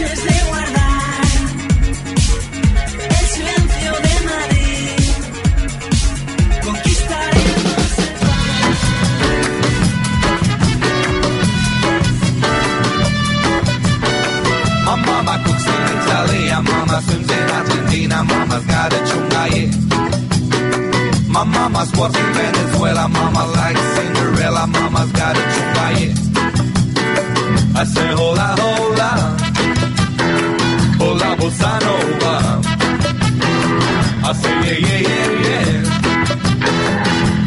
My mama cooks in Italy, my mama swims in Argentina, mama's got a chunga. My in Venezuela, mama likes Cinderella, mama's got a chunga, yeah. I say hola, hola bossa nova. I say yeah, yeah, yeah, yeah.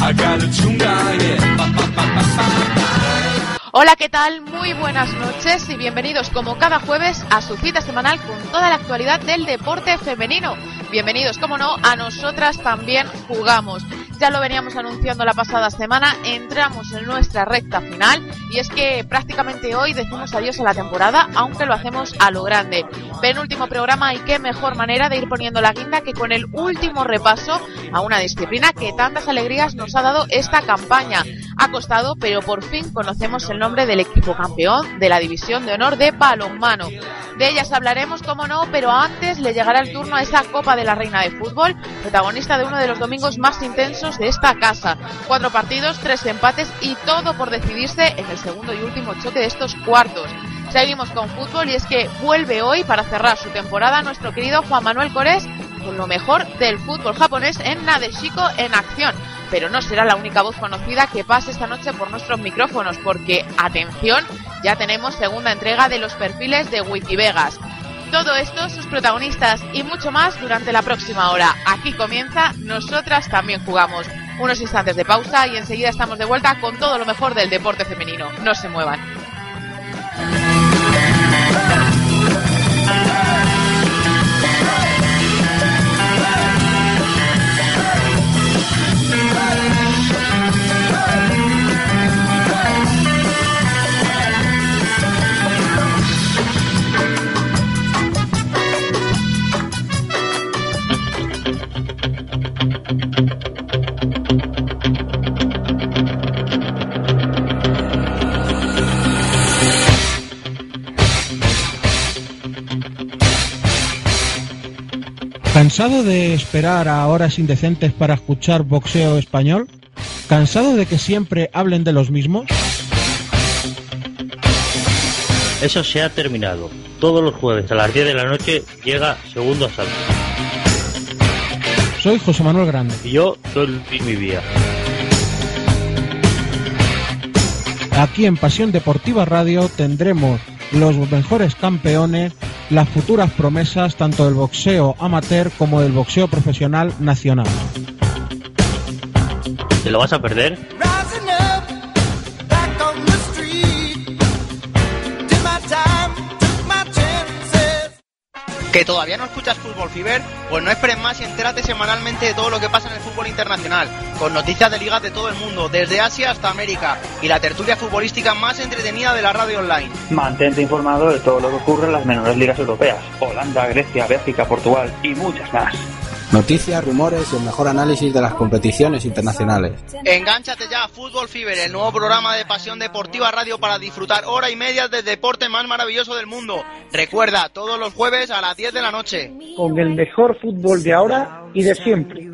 I got a chunga, yeah. Ba, ba, ba. Hola, ¿qué tal? Muy buenas noches y bienvenidos como cada jueves a su cita semanal con toda la actualidad del deporte femenino. Bienvenidos, como no, a nosotras también jugamos. Ya lo veníamos anunciando la pasada semana, entramos en nuestra recta final y es que prácticamente hoy decimos adiós a la temporada, aunque lo hacemos a lo grande. Penúltimo programa y qué mejor manera de ir poniendo la guinda que con el último repaso a una disciplina que tantas alegrías nos ha dado esta campaña. Ha costado, pero por fin conocemos el nombre del equipo campeón de la División de Honor de Balonmano. De ellas hablaremos, como no, pero antes le llegará el turno a esa Copa de la Reina de Fútbol, protagonista de uno de los domingos más intensos de esta casa. Cuatro partidos, tres empates y todo por decidirse en el segundo y último choque de estos cuartos. Seguimos con fútbol y es que vuelve hoy para cerrar su temporada nuestro querido Juan Manuel Corés con lo mejor del fútbol japonés en Nadeshiko en acción. Pero no será la única voz conocida que pase esta noche por nuestros micrófonos, porque, atención, ya tenemos segunda entrega de los perfiles de Wikivegas. Todo esto, sus protagonistas y mucho más durante la próxima hora. Aquí comienza Nosotras también jugamos. Unos instantes de pausa y enseguida estamos de vuelta con todo lo mejor del deporte femenino. No se muevan. ¿Cansado de esperar a horas indecentes para escuchar boxeo español? ¿Cansado de que siempre hablen de los mismos? Eso se ha terminado. Todos los jueves a las 10 de la noche llega Segundo Asalto. Soy José Manuel Grande. Y yo soy Luis Mi Vía. Aquí en Pasión Deportiva Radio tendremos los mejores campeones, las futuras promesas tanto del boxeo amateur como del boxeo profesional nacional. ¿Te lo vas a perder? ¿Que todavía no escuchas Fútbol Fever? Pues no esperes más y entérate semanalmente de todo lo que pasa en el fútbol internacional, con noticias de ligas de todo el mundo, desde Asia hasta América, y la tertulia futbolística más entretenida de la radio online. Mantente informado de todo lo que ocurre en las menores ligas europeas, Holanda, Grecia, Bélgica, Portugal y muchas más. Noticias, rumores y el mejor análisis de las competiciones internacionales. Engánchate ya a Fútbol Fever, el nuevo programa de Pasión Deportiva Radio para disfrutar hora y media del deporte más maravilloso del mundo. Recuerda, todos los jueves a las 10 de la noche. con el mejor fútbol de ahora y de siempre.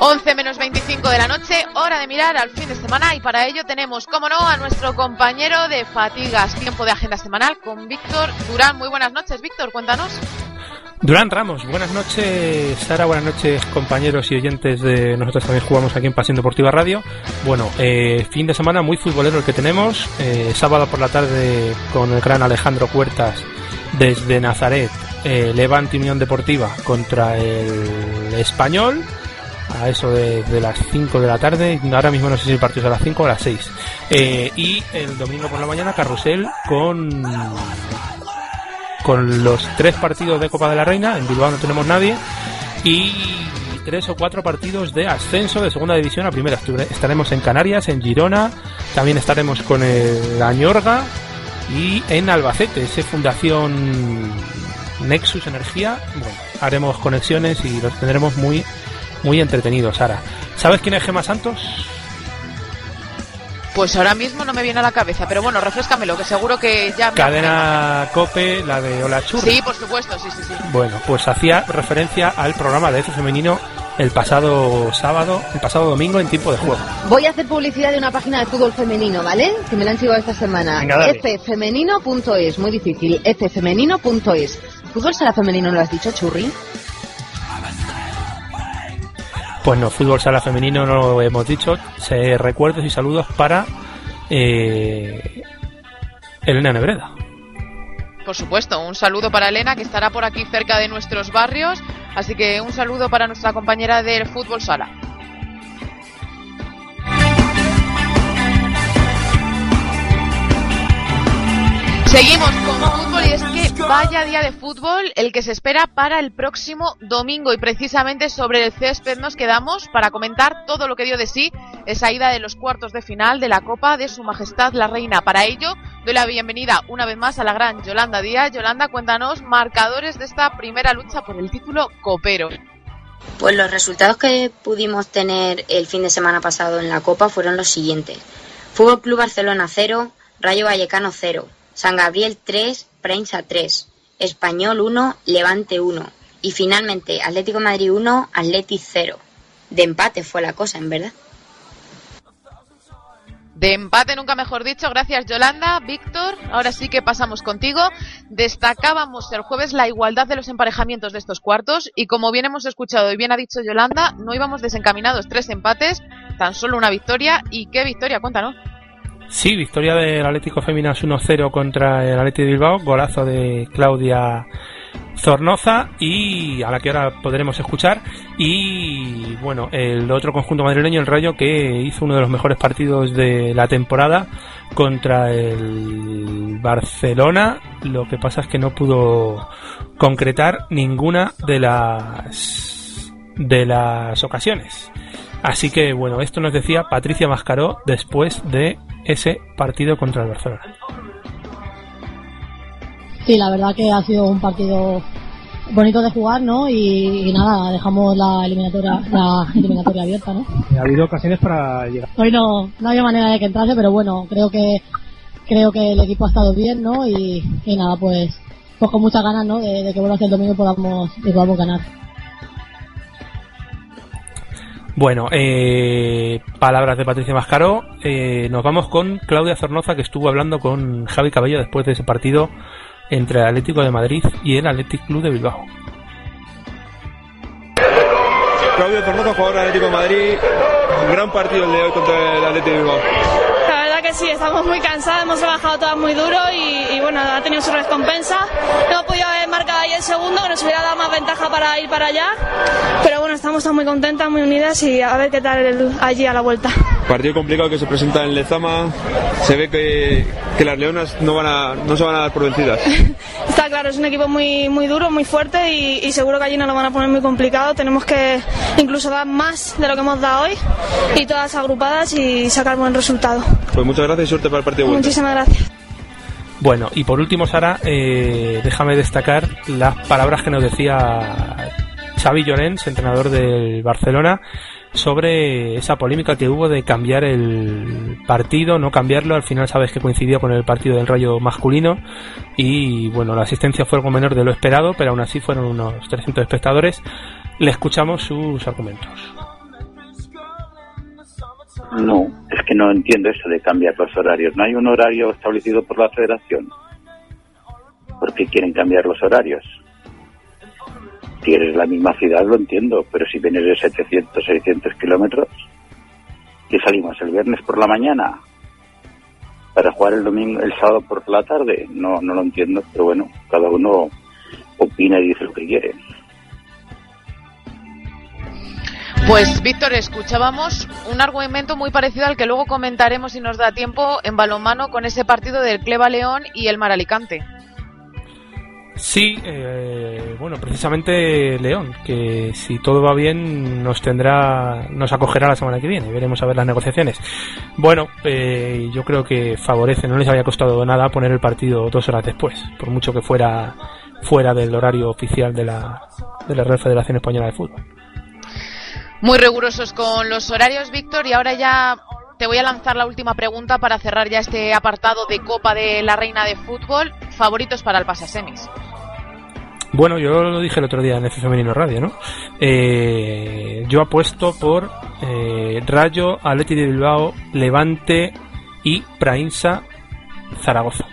11 menos 25 de la noche, hora de mirar al fin de semana y para ello tenemos, como no, a nuestro compañero de fatigas, tiempo de agenda semanal con Víctor Durán. Muy buenas noches, Víctor, cuéntanos. Durán Ramos, buenas noches Sara, buenas noches compañeros y oyentes de nosotros también jugamos aquí en Pasión Deportiva Radio. Bueno, eh, fin de semana muy futbolero el que tenemos, eh, sábado por la tarde con el gran Alejandro Puertas desde Nazaret, eh, Levante Unión Deportiva contra el Español a eso de, las 5 de la tarde, ahora mismo no sé si el partido es a las 5 o a las 6. Eh, y el domingo por la mañana Carrusel con con los tres partidos de Copa de la Reina, en Bilbao no tenemos nadie, y tres o cuatro partidos de ascenso de segunda división a primera. Estaremos en Canarias, en Girona, también estaremos con el Añorga y en Albacete, ese Fundación Nexus Energía. Bueno, haremos conexiones y los tendremos muy, muy entretenidos, Sara. ¿Sabes quién es Gema Santos? Pues ahora mismo no me viene a la cabeza, pero bueno, refrescamelo, que seguro que ya... me- Cadena Cope, la de Hola Churri. Sí, por supuesto, sí, sí, sí. Bueno, pues hacía referencia al programa de F femenino el pasado sábado, el pasado domingo en tiempo de juego. Voy a hacer publicidad de una página de fútbol femenino, ¿vale? Que me la han chivado esta semana. Ffemenino.es, muy difícil. ffemenino.es. ¿Fútbol sala femenino lo has dicho, Churri? Pues no, fútbol sala femenino no lo hemos dicho. Se recuerdos y saludos para eh, Elena Nebreda. Por supuesto, un saludo para Elena, que estará por aquí cerca de nuestros barrios. Así que un saludo para nuestra compañera del fútbol sala. Seguimos con fútbol y es que vaya día de fútbol el que se espera para el próximo domingo y precisamente sobre el césped nos quedamos para comentar todo lo que dio de sí esa ida de los cuartos de final de la Copa de Su Majestad la Reina. Para ello doy la bienvenida una vez más a la gran Yolanda Díaz. Yolanda, cuéntanos marcadores de esta primera lucha por el título copero. Pues los resultados que pudimos tener el fin de semana pasado en la Copa fueron los siguientes. Fútbol Club Barcelona 0, Rayo Vallecano 0, San Gabriel 3, Prensa 3, Español 1, Levante 1 y finalmente Atlético Madrid 1, Atleti 0. De empate fue la cosa, en verdad. De empate, nunca mejor dicho. Gracias, Yolanda. Víctor, ahora sí que pasamos contigo. Destacábamos el jueves la igualdad de los emparejamientos de estos cuartos y como bien hemos escuchado y bien ha dicho Yolanda, no íbamos desencaminados. Tres empates, tan solo una victoria. ¿Y qué victoria? Cuéntanos. Sí, victoria del Atlético Féminas 1-0 contra el Atlético de Bilbao, golazo de Claudia Zornoza. Y a la que ahora podremos escuchar. Y bueno, el otro conjunto madrileño, el Rayo, que hizo uno de los mejores partidos de la temporada contra el Barcelona, lo que pasa es que no pudo concretar ninguna de las de las ocasiones. Así que bueno, esto nos decía Patricia Mascaró después de ese partido contra el Barcelona. Sí, la verdad que ha sido un partido bonito de jugar, ¿no? Y, y nada, dejamos la eliminatoria, la eliminatoria abierta, ¿no? Ha habido ocasiones para llegar. Hoy no, no había manera de que entrase, pero bueno, creo que creo que el equipo ha estado bien, ¿no? Y, y nada, pues, pues con muchas ganas, ¿no? De, de que vuelva a ser el domingo y podamos, y podamos ganar. Bueno, eh, palabras de Patricia Mascaró. Eh, nos vamos con Claudia Zornoza, que estuvo hablando con Javi Cabello después de ese partido entre el Atlético de Madrid y el Athletic Club de Bilbao. Claudio Zornoza, jugador del Atlético de Madrid. Un gran partido el de hoy contra el Atlético de Bilbao. La verdad que sí, estamos muy cansados, hemos trabajado todas muy duro y, y bueno, ha tenido su recompensa. Hemos podido marcado ahí el segundo, que nos hubiera dado más ventaja para ir para allá. Pero bueno, estamos muy contentas, muy unidas y a ver qué tal el- allí a la vuelta. Partido complicado que se presenta en Lezama. Se ve que, que las leonas no, van a, no se van a dar por vencidas. Está claro, es un equipo muy, muy duro, muy fuerte y, y seguro que allí nos lo van a poner muy complicado. Tenemos que incluso dar más de lo que hemos dado hoy y todas agrupadas y sacar buen resultado. Pues muchas gracias y suerte para el partido vuelta. Muchísimas gracias. Bueno, y por último, Sara, eh, déjame destacar las palabras que nos decía Xavi Llorens, entrenador del Barcelona, sobre esa polémica que hubo de cambiar el partido, no cambiarlo. Al final sabes que coincidió con el partido del Rayo masculino y bueno, la asistencia fue algo menor de lo esperado, pero aún así fueron unos 300 espectadores. Le escuchamos sus argumentos. No, es que no entiendo eso de cambiar los horarios. No hay un horario establecido por la federación. ¿Por qué quieren cambiar los horarios? Si eres la misma ciudad lo entiendo, pero si vienes de 700, 600 kilómetros, y salimos el viernes por la mañana para jugar el domingo, el sábado por la tarde, no, no lo entiendo, pero bueno, cada uno opina y dice lo que quiere. Pues Víctor, escuchábamos un argumento muy parecido al que luego comentaremos si nos da tiempo en balonmano con ese partido del Cleva León y el Mar Alicante. Sí, eh, bueno, precisamente León, que si todo va bien nos tendrá, nos acogerá la semana que viene. Veremos a ver las negociaciones. Bueno, eh, yo creo que favorece, no les había costado nada poner el partido dos horas después, por mucho que fuera fuera del horario oficial de la, de la Real Federación Española de Fútbol. Muy rigurosos con los horarios, Víctor, y ahora ya te voy a lanzar la última pregunta para cerrar ya este apartado de Copa de la Reina de Fútbol. Favoritos para el pasasemis. Bueno, yo lo dije el otro día en F Femenino Radio, ¿no? Eh, yo apuesto por eh, Rayo, Atleti de Bilbao, Levante y Prainsa Zaragoza.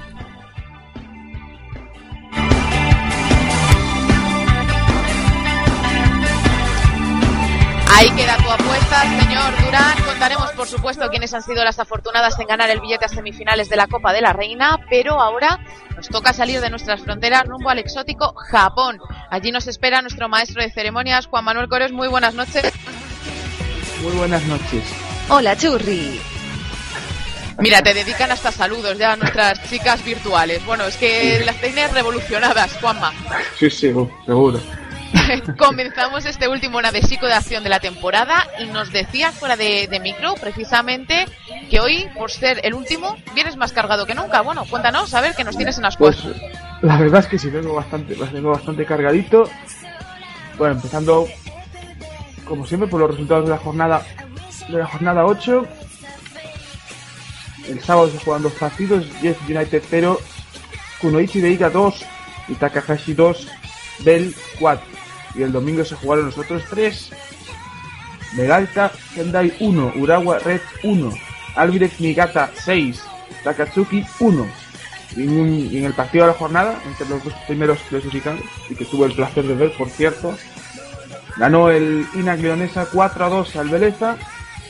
Ahí queda tu apuesta, señor Durán. Contaremos, por supuesto, quiénes han sido las afortunadas en ganar el billete a semifinales de la Copa de la Reina, pero ahora nos toca salir de nuestras fronteras rumbo al exótico Japón. Allí nos espera nuestro maestro de ceremonias, Juan Manuel Cores. Muy buenas noches. Muy buenas noches. Hola, Churri. Mira, te dedican hasta saludos ya a nuestras chicas virtuales. Bueno, es que las técnicas revolucionadas, Juanma. Sí, sí, seguro. Comenzamos este último navesico de acción de la temporada y nos decías fuera de, de, micro precisamente que hoy, por ser el último, vienes más cargado que nunca. Bueno, cuéntanos, a ver qué nos tienes en las pues, cosas. La verdad es que sí, vengo bastante, vengo bastante cargadito. Bueno, empezando como siempre por los resultados de la jornada de la jornada 8. El sábado se juegan dos partidos, Jeff United 0, Kunoichi de Iga 2 y Takahashi 2, Bell 4 y el domingo se jugaron los otros tres. Megalta Sendai 1, Urawa Red 1, Albirek Niigata 6, Takatsuki 1. Y en, el partido de la jornada, entre los dos primeros clasificados, y que tuve el placer de ver, por cierto, ganó el Inak Leonesa 4 a 2 al Beleza,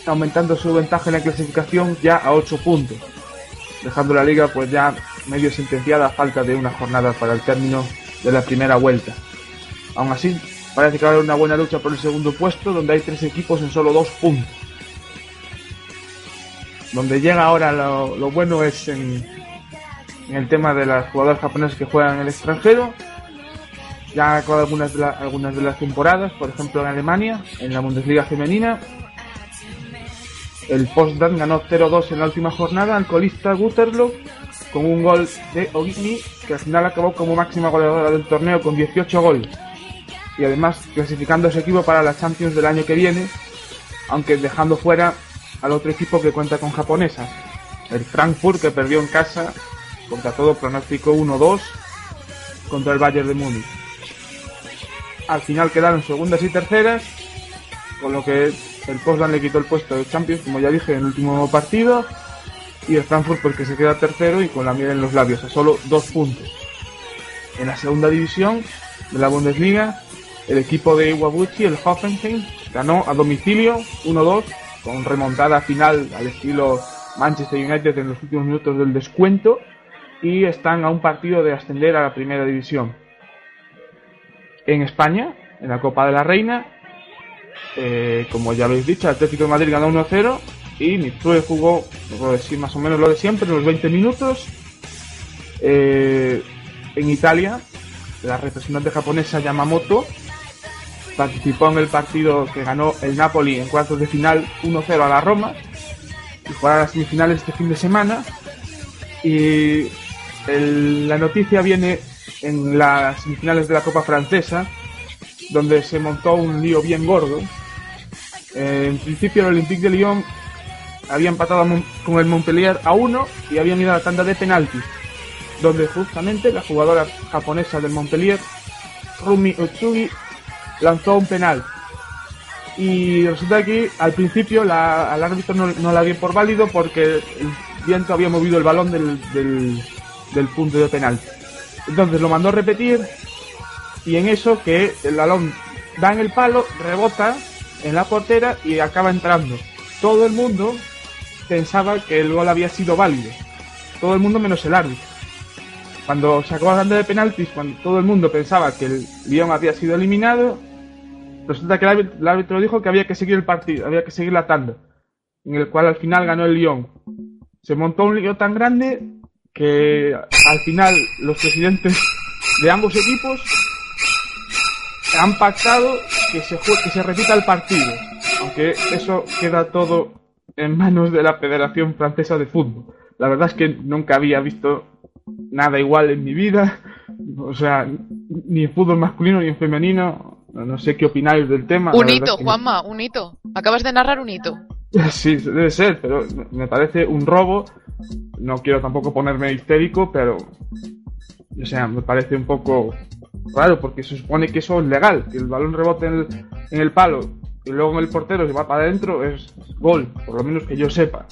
aumentando su ventaja en la clasificación ya a 8 puntos, dejando la liga pues ya medio sentenciada a falta de una jornada para el término de la primera vuelta. Aún así, parece que va a haber una buena lucha por el segundo puesto, donde hay tres equipos en solo dos puntos. Donde llega ahora lo, bueno es en, el tema de las jugadoras japonesas que juegan en el extranjero. Ya han acabado algunas de, las temporadas, por ejemplo en Alemania, en la Bundesliga femenina. El Postdan ganó 0-2 en la última jornada al colista Guterlo con un gol de Ogini que al final acabó como máxima goleadora del torneo con 18 goles y además clasificando su equipo para la Champions del año que viene, aunque dejando fuera al otro equipo que cuenta con japonesas, el Frankfurt que perdió en casa contra todo pronóstico 1-2 contra el Bayern de Múnich. Al final quedaron segundas y terceras, con lo que el Poznan le quitó el puesto de Champions, como ya dije, en el último partido, y el Frankfurt porque se queda tercero y con la miel en los labios, a solo dos puntos. En la segunda división de la Bundesliga, el equipo de Iwabuchi, el Hoffenheim, ganó a domicilio 1-2 con remontada final al estilo Manchester United en los últimos minutos del descuento y están a un partido de ascender a la primera división. En España, en la Copa de la Reina, eh, como ya habéis dicho, Atlético de Madrid ganó 1-0 y Mitsue jugó, puedo decir más o menos lo de siempre, los 20 minutos. Eh, en Italia, la representante japonesa Yamamoto participó en el partido que ganó el Napoli en cuartos de final 1-0 a la Roma y jugará las semifinales este fin de semana. Y el, la noticia viene en las semifinales de la Copa Francesa, donde se montó un lío bien gordo. Eh, en principio el Olympique de Lyon había empatado con el Montpellier a 1 y habían ido a la tanda de penaltis, donde justamente la jugadora japonesa del Montpellier, Rumi Otsugi, lanzó un penal. Y resulta que al principio la, al árbitro no, no, la dio por válido porque el viento había movido el balón del, del, del punto de penal. Entonces lo mandó a repetir y en eso que el balón da en el palo, rebota en la portera y acaba entrando. Todo el mundo pensaba que el gol había sido válido. Todo el mundo menos el árbitro. Cuando se acabó hablando de penaltis, cuando todo el mundo pensaba que el Lyon había sido eliminado, resulta que el árbitro, dijo que había que seguir el partido, había que seguir la tanda, en el cual al final ganó el Lyon. Se montó un lío tan grande que al final los presidentes de ambos equipos han pactado que se, que se repita el partido, aunque eso queda todo en manos de la Federación Francesa de Fútbol. La verdad es que nunca había visto nada igual en mi vida, o sea, ni en fútbol masculino ni en femenino. No sé qué opináis del tema. Un hito, Juanma, un hito. Acabas de narrar un hito. Sí, debe ser, pero me- me parece un robo. No quiero tampoco ponerme histérico, pero. O sea, me parece un poco raro porque se supone que eso es legal, que el balón rebote en el, en el palo y luego en el portero se va para adentro, es gol, por lo menos que yo sepa.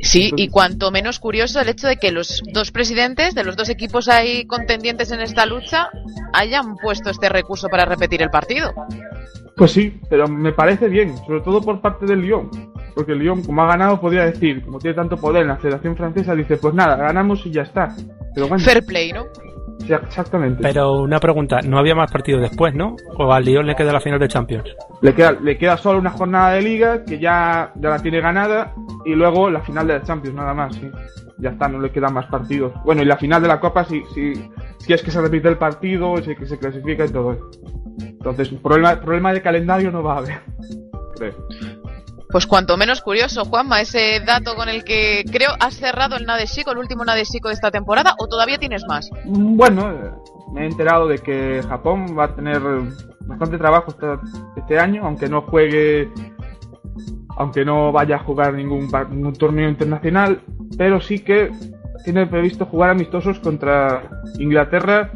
Sí, y cuanto menos curioso el hecho de que los dos presidentes de los dos equipos ahí contendientes en esta lucha hayan puesto este recurso para repetir el partido. Pues sí, pero me parece bien, sobre todo por parte del Lyon. Porque el Lyon, como ha ganado, podría decir, como tiene tanto poder en la Federación Francesa, dice, pues nada, ganamos y ya está. Pero bueno, Fair play, ¿no? Sí, exactamente. Pero una pregunta, no había más partidos después, ¿no? O al Lyon le queda la final de Champions. Le queda, le queda solo una jornada de liga que ya, ya la tiene ganada y luego la final de la Champions, nada más, sí. Ya está, no le quedan más partidos. Bueno, y la final de la Copa si, si, si es que se repite el partido, si es que se clasifica y todo eso. Entonces, problema, problema de calendario no va a haber. Creo. Pues cuanto menos curioso, Juanma, ese dato con el que creo has cerrado el Nadesico, el último Nadesico de esta temporada, o todavía tienes más. Bueno, eh, me he enterado de que Japón va a tener bastante trabajo este año, aunque no juegue, aunque no vaya a jugar ningún, ningún torneo internacional, pero sí que tiene previsto jugar amistosos contra Inglaterra,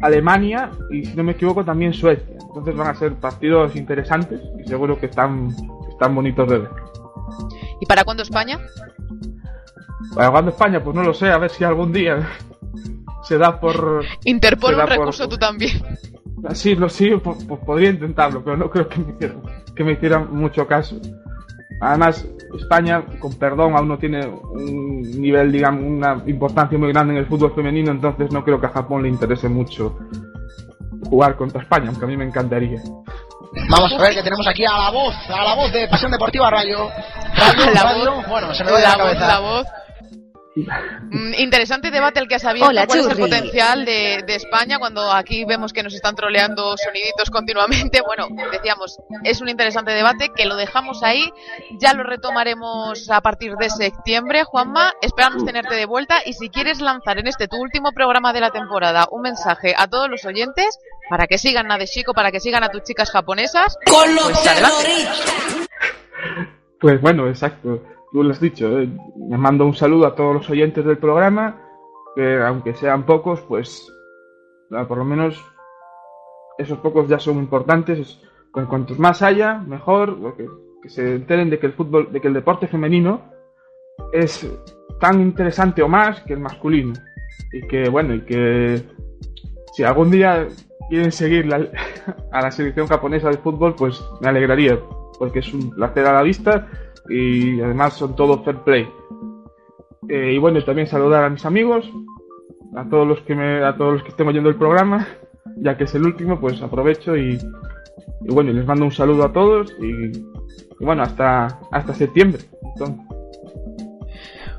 Alemania y, si no me equivoco, también Suecia. Entonces van a ser partidos interesantes y seguro que están, están bonitos de ver. ¿Y para cuándo España? Para cuando España, pues no lo sé, a ver si algún día se da por... Da un por- recurso tú también. Sí, lo sí, po- po- podría intentarlo, pero no creo que me hicieran, que me hicieran mucho caso. Además, España, con perdón, aún no tiene un nivel, digamos, una importancia muy grande en el fútbol femenino, entonces no creo que a Japón le interese mucho jugar contra España, aunque a mí me encantaría. Vamos a ver que tenemos aquí a la voz, a la voz de Pasión Deportiva Radio. Radio, La radio, voz. bueno, se me va la, La voz, cabeza. la voz. Mm, interesante debate el que has abierto. Hola, ¿Cuál es el potencial de, de España cuando aquí vemos que nos están troleando soniditos continuamente? Bueno, decíamos, es un interesante debate que lo dejamos ahí. Ya lo retomaremos a partir de septiembre. Juanma, esperamos tenerte de vuelta y si quieres lanzar en este tu último programa de la temporada un mensaje a todos los oyentes para que sigan a De Chico, para que sigan a tus chicas japonesas, pues adelante. Pues bueno, exacto, tú lo has dicho. eh. Me mando un saludo a todos los oyentes del programa, que aunque sean pocos, pues ah, por lo menos esos pocos ya son importantes. Es- Con cuantos más haya, mejor, porque- que se enteren de que el fútbol, de que el deporte femenino es tan interesante o más que el masculino. Y que, bueno, y que si algún día quieren seguir la- a la selección japonesa de fútbol, pues me alegraría, porque es un placer a la vista y además son todo fair play. Eh, y bueno, también saludar a mis amigos, a todos los que me, a todos los que estén oyendo el programa, ya que es el último, pues aprovecho y, bueno, les mando un saludo a todos y, y bueno, hasta, hasta septiembre. Entonces,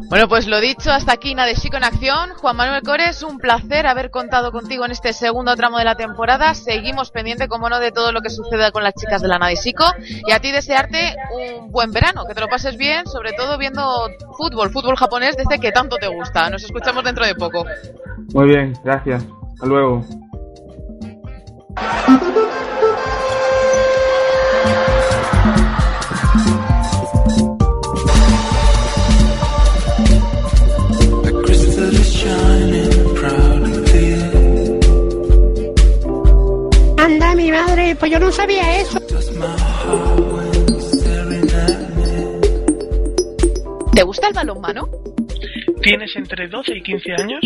Bueno, pues lo dicho, hasta aquí Nada de Chico en Acción. Juan Manuel Cores, un placer haber contado contigo en este segundo tramo de la temporada. Seguimos pendiente, como no, de todo lo que suceda con las chicas de la Chico. Y a ti desearte un buen verano, que te lo pases bien, sobre todo viendo fútbol, fútbol japonés, desde que tanto te gusta. Nos escuchamos dentro de poco. muy bien, gracias. Hasta luego. Pues yo no sabía eso. ¿Te gusta el balonmano? ¿Tienes entre 12 y 15 años?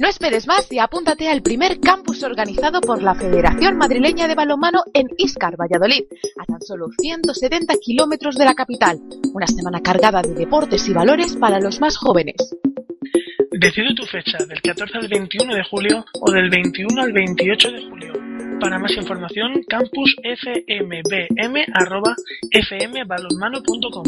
No esperes más y apúntate al primer campus organizado por la Federación Madrileña de Balonmano en Íscar, Valladolid, a tan solo 170 kilómetros de la capital. Una semana cargada de deportes y valores para los más jóvenes. Decide tu fecha, del 14 al 21 de julio o del 21 al 28 de julio. Para más información, campusfmbm.fmbalonmano.com.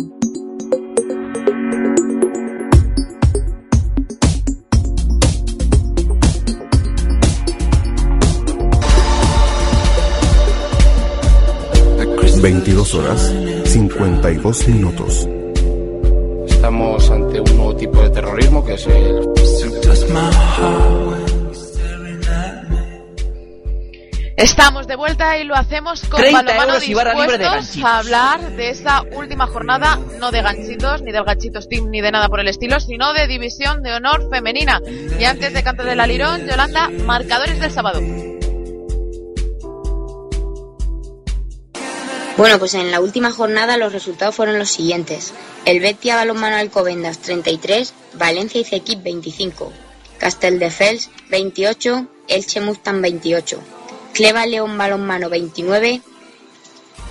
Veintidós horas, 52 minutos. Estamos ante un nuevo tipo de terrorismo que es el... Estamos de vuelta y lo hacemos con 30 balonmano euros y barra libre de dispuestos a hablar de esta última jornada, no de ganchitos, ni del ganchitos team, ni de nada por el estilo, sino de división de honor femenina. Y antes de cantar del alirón, Yolanda, marcadores del sábado. Bueno, pues en la última jornada los resultados fueron los siguientes. El Betia Balonmano Alcobendas 33, Valencia y Cequip 25, Casteldefels 28, Elche Mustang 28, Cleva León Balonmano 29,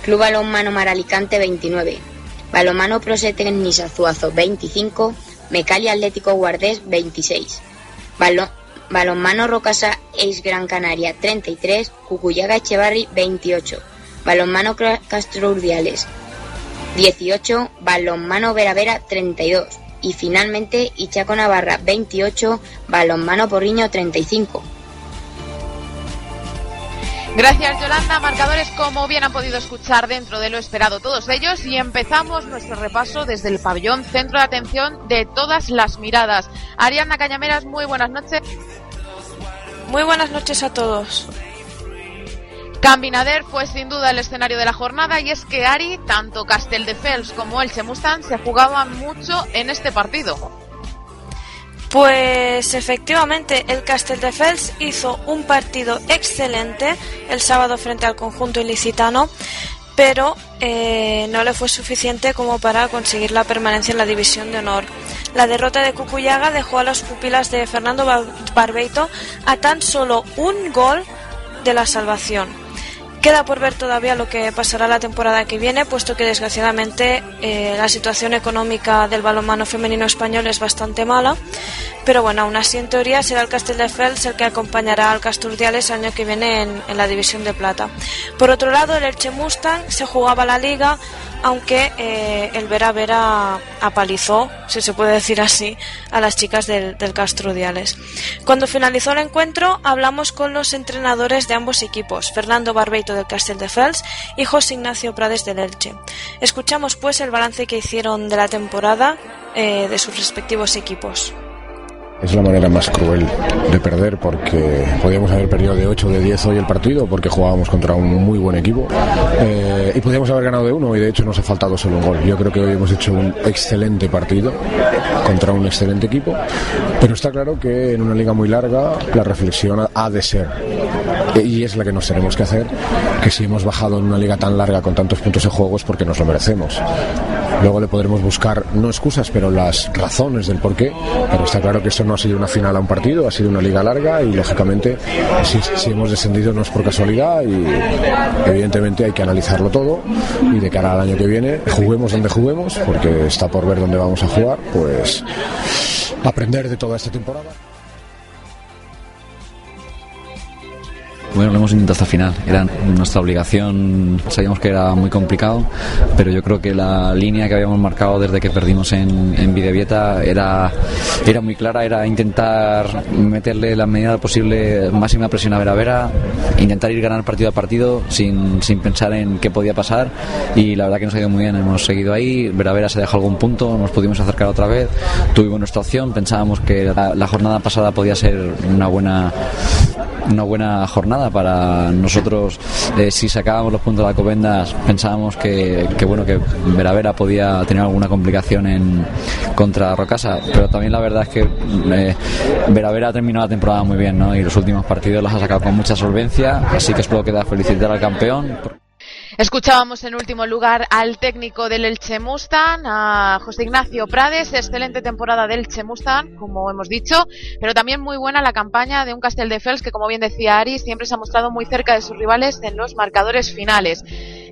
Club Balonmano Mar Alicante 29, Balonmano Proseten Nisazuazo 25, Mecali Atlético Guardés 26, Balo- Balonmano Rocasa Ex Gran Canaria 33, Cucuyaga Echevarri 28, Balonmano Castro Urdiales 18, Balonmano Vera Vera 32 y finalmente Ichaco Navarra 28, Balonmano Porriño 35. Gracias Yolanda, marcadores como bien han podido escuchar dentro de lo esperado todos ellos y empezamos nuestro repaso desde el pabellón centro de atención de todas las miradas. Ariana Cañameras, muy buenas noches. Muy buenas noches a todos. Cambinader fue sin duda el escenario de la jornada y es que Ari, tanto Casteldefels como Elche Mustang se jugaban mucho en este partido. Pues efectivamente, el Castelldefels hizo un partido excelente el sábado frente al conjunto ilicitano, pero eh, no le fue suficiente como para conseguir la permanencia en la división de honor. La derrota de Cucuyaga dejó a las pupilas de Fernando Bar- Barbeito a tan solo un gol de la salvación. Queda por ver todavía lo que pasará la temporada que viene, puesto que desgraciadamente eh, la situación económica del balonmano femenino español es bastante mala. Pero bueno, aún así en teoría será el Castelldefels el que acompañará al Casturdiales el año que viene en, en la división de plata. Por otro lado, el Elche Mustang se jugaba la liga, aunque eh, el Vera Vera apalizó, si se puede decir así, a las chicas del, del Casturdiales. Cuando finalizó el encuentro, hablamos con los entrenadores de ambos equipos, Fernando Barbeito del Castelldefels y José Ignacio Prades del Elche. Escuchamos pues el balance que hicieron de la temporada eh, de sus respectivos equipos. Es la manera más cruel de perder porque podíamos haber perdido de 8 o de 10 hoy el partido porque jugábamos contra un muy buen equipo Eh, y podíamos haber ganado de uno y de hecho nos ha faltado solo un gol. Yo creo que hoy hemos hecho un excelente partido contra un excelente equipo, pero está claro que en una liga muy larga la reflexión ha de ser y es la que nos tenemos que hacer, que si hemos bajado en una liga tan larga con tantos puntos en juego es porque nos lo merecemos. Luego le podremos buscar, no excusas, pero las razones del por qué. Pero está claro que no ha sido una final a un partido, ha sido una liga larga y lógicamente si hemos descendido no es por casualidad y evidentemente hay que analizarlo todo y de cara al año que viene, juguemos donde juguemos, porque está por ver dónde vamos a jugar, pues aprender de toda esta temporada. Bueno, lo hemos intentado hasta el final. Era nuestra obligación. Sabíamos que era muy complicado, pero yo creo que la línea que habíamos marcado desde que perdimos en, en Videvieta era, era muy clara. Era intentar meterle la medida posible máxima presión a Vera Vera, intentar ir ganar partido a partido sin, sin pensar en qué podía pasar. Y la verdad que nos ha ido muy bien. Hemos seguido ahí. Vera Vera se dejó algún punto, nos pudimos acercar otra vez. Tuvimos nuestra opción. Pensábamos que la, la jornada pasada podía ser una buena una buena jornada para nosotros eh, si sacábamos los puntos de la Covendas pensábamos que, bueno que Vera Vera podía tener alguna complicación en contra Rocasa pero también la verdad es que eh, Vera Vera ha terminado la temporada muy bien y los últimos partidos los ha sacado con mucha solvencia así que espero que da felicitar al campeón Escuchábamos en último lugar al técnico del Elche Mustang, a José Ignacio Prades. Excelente temporada del Elche Mustang, como hemos dicho, pero también muy buena la campaña de un Castelldefels que, como bien decía Ari, siempre se ha mostrado muy cerca de sus rivales en los marcadores finales.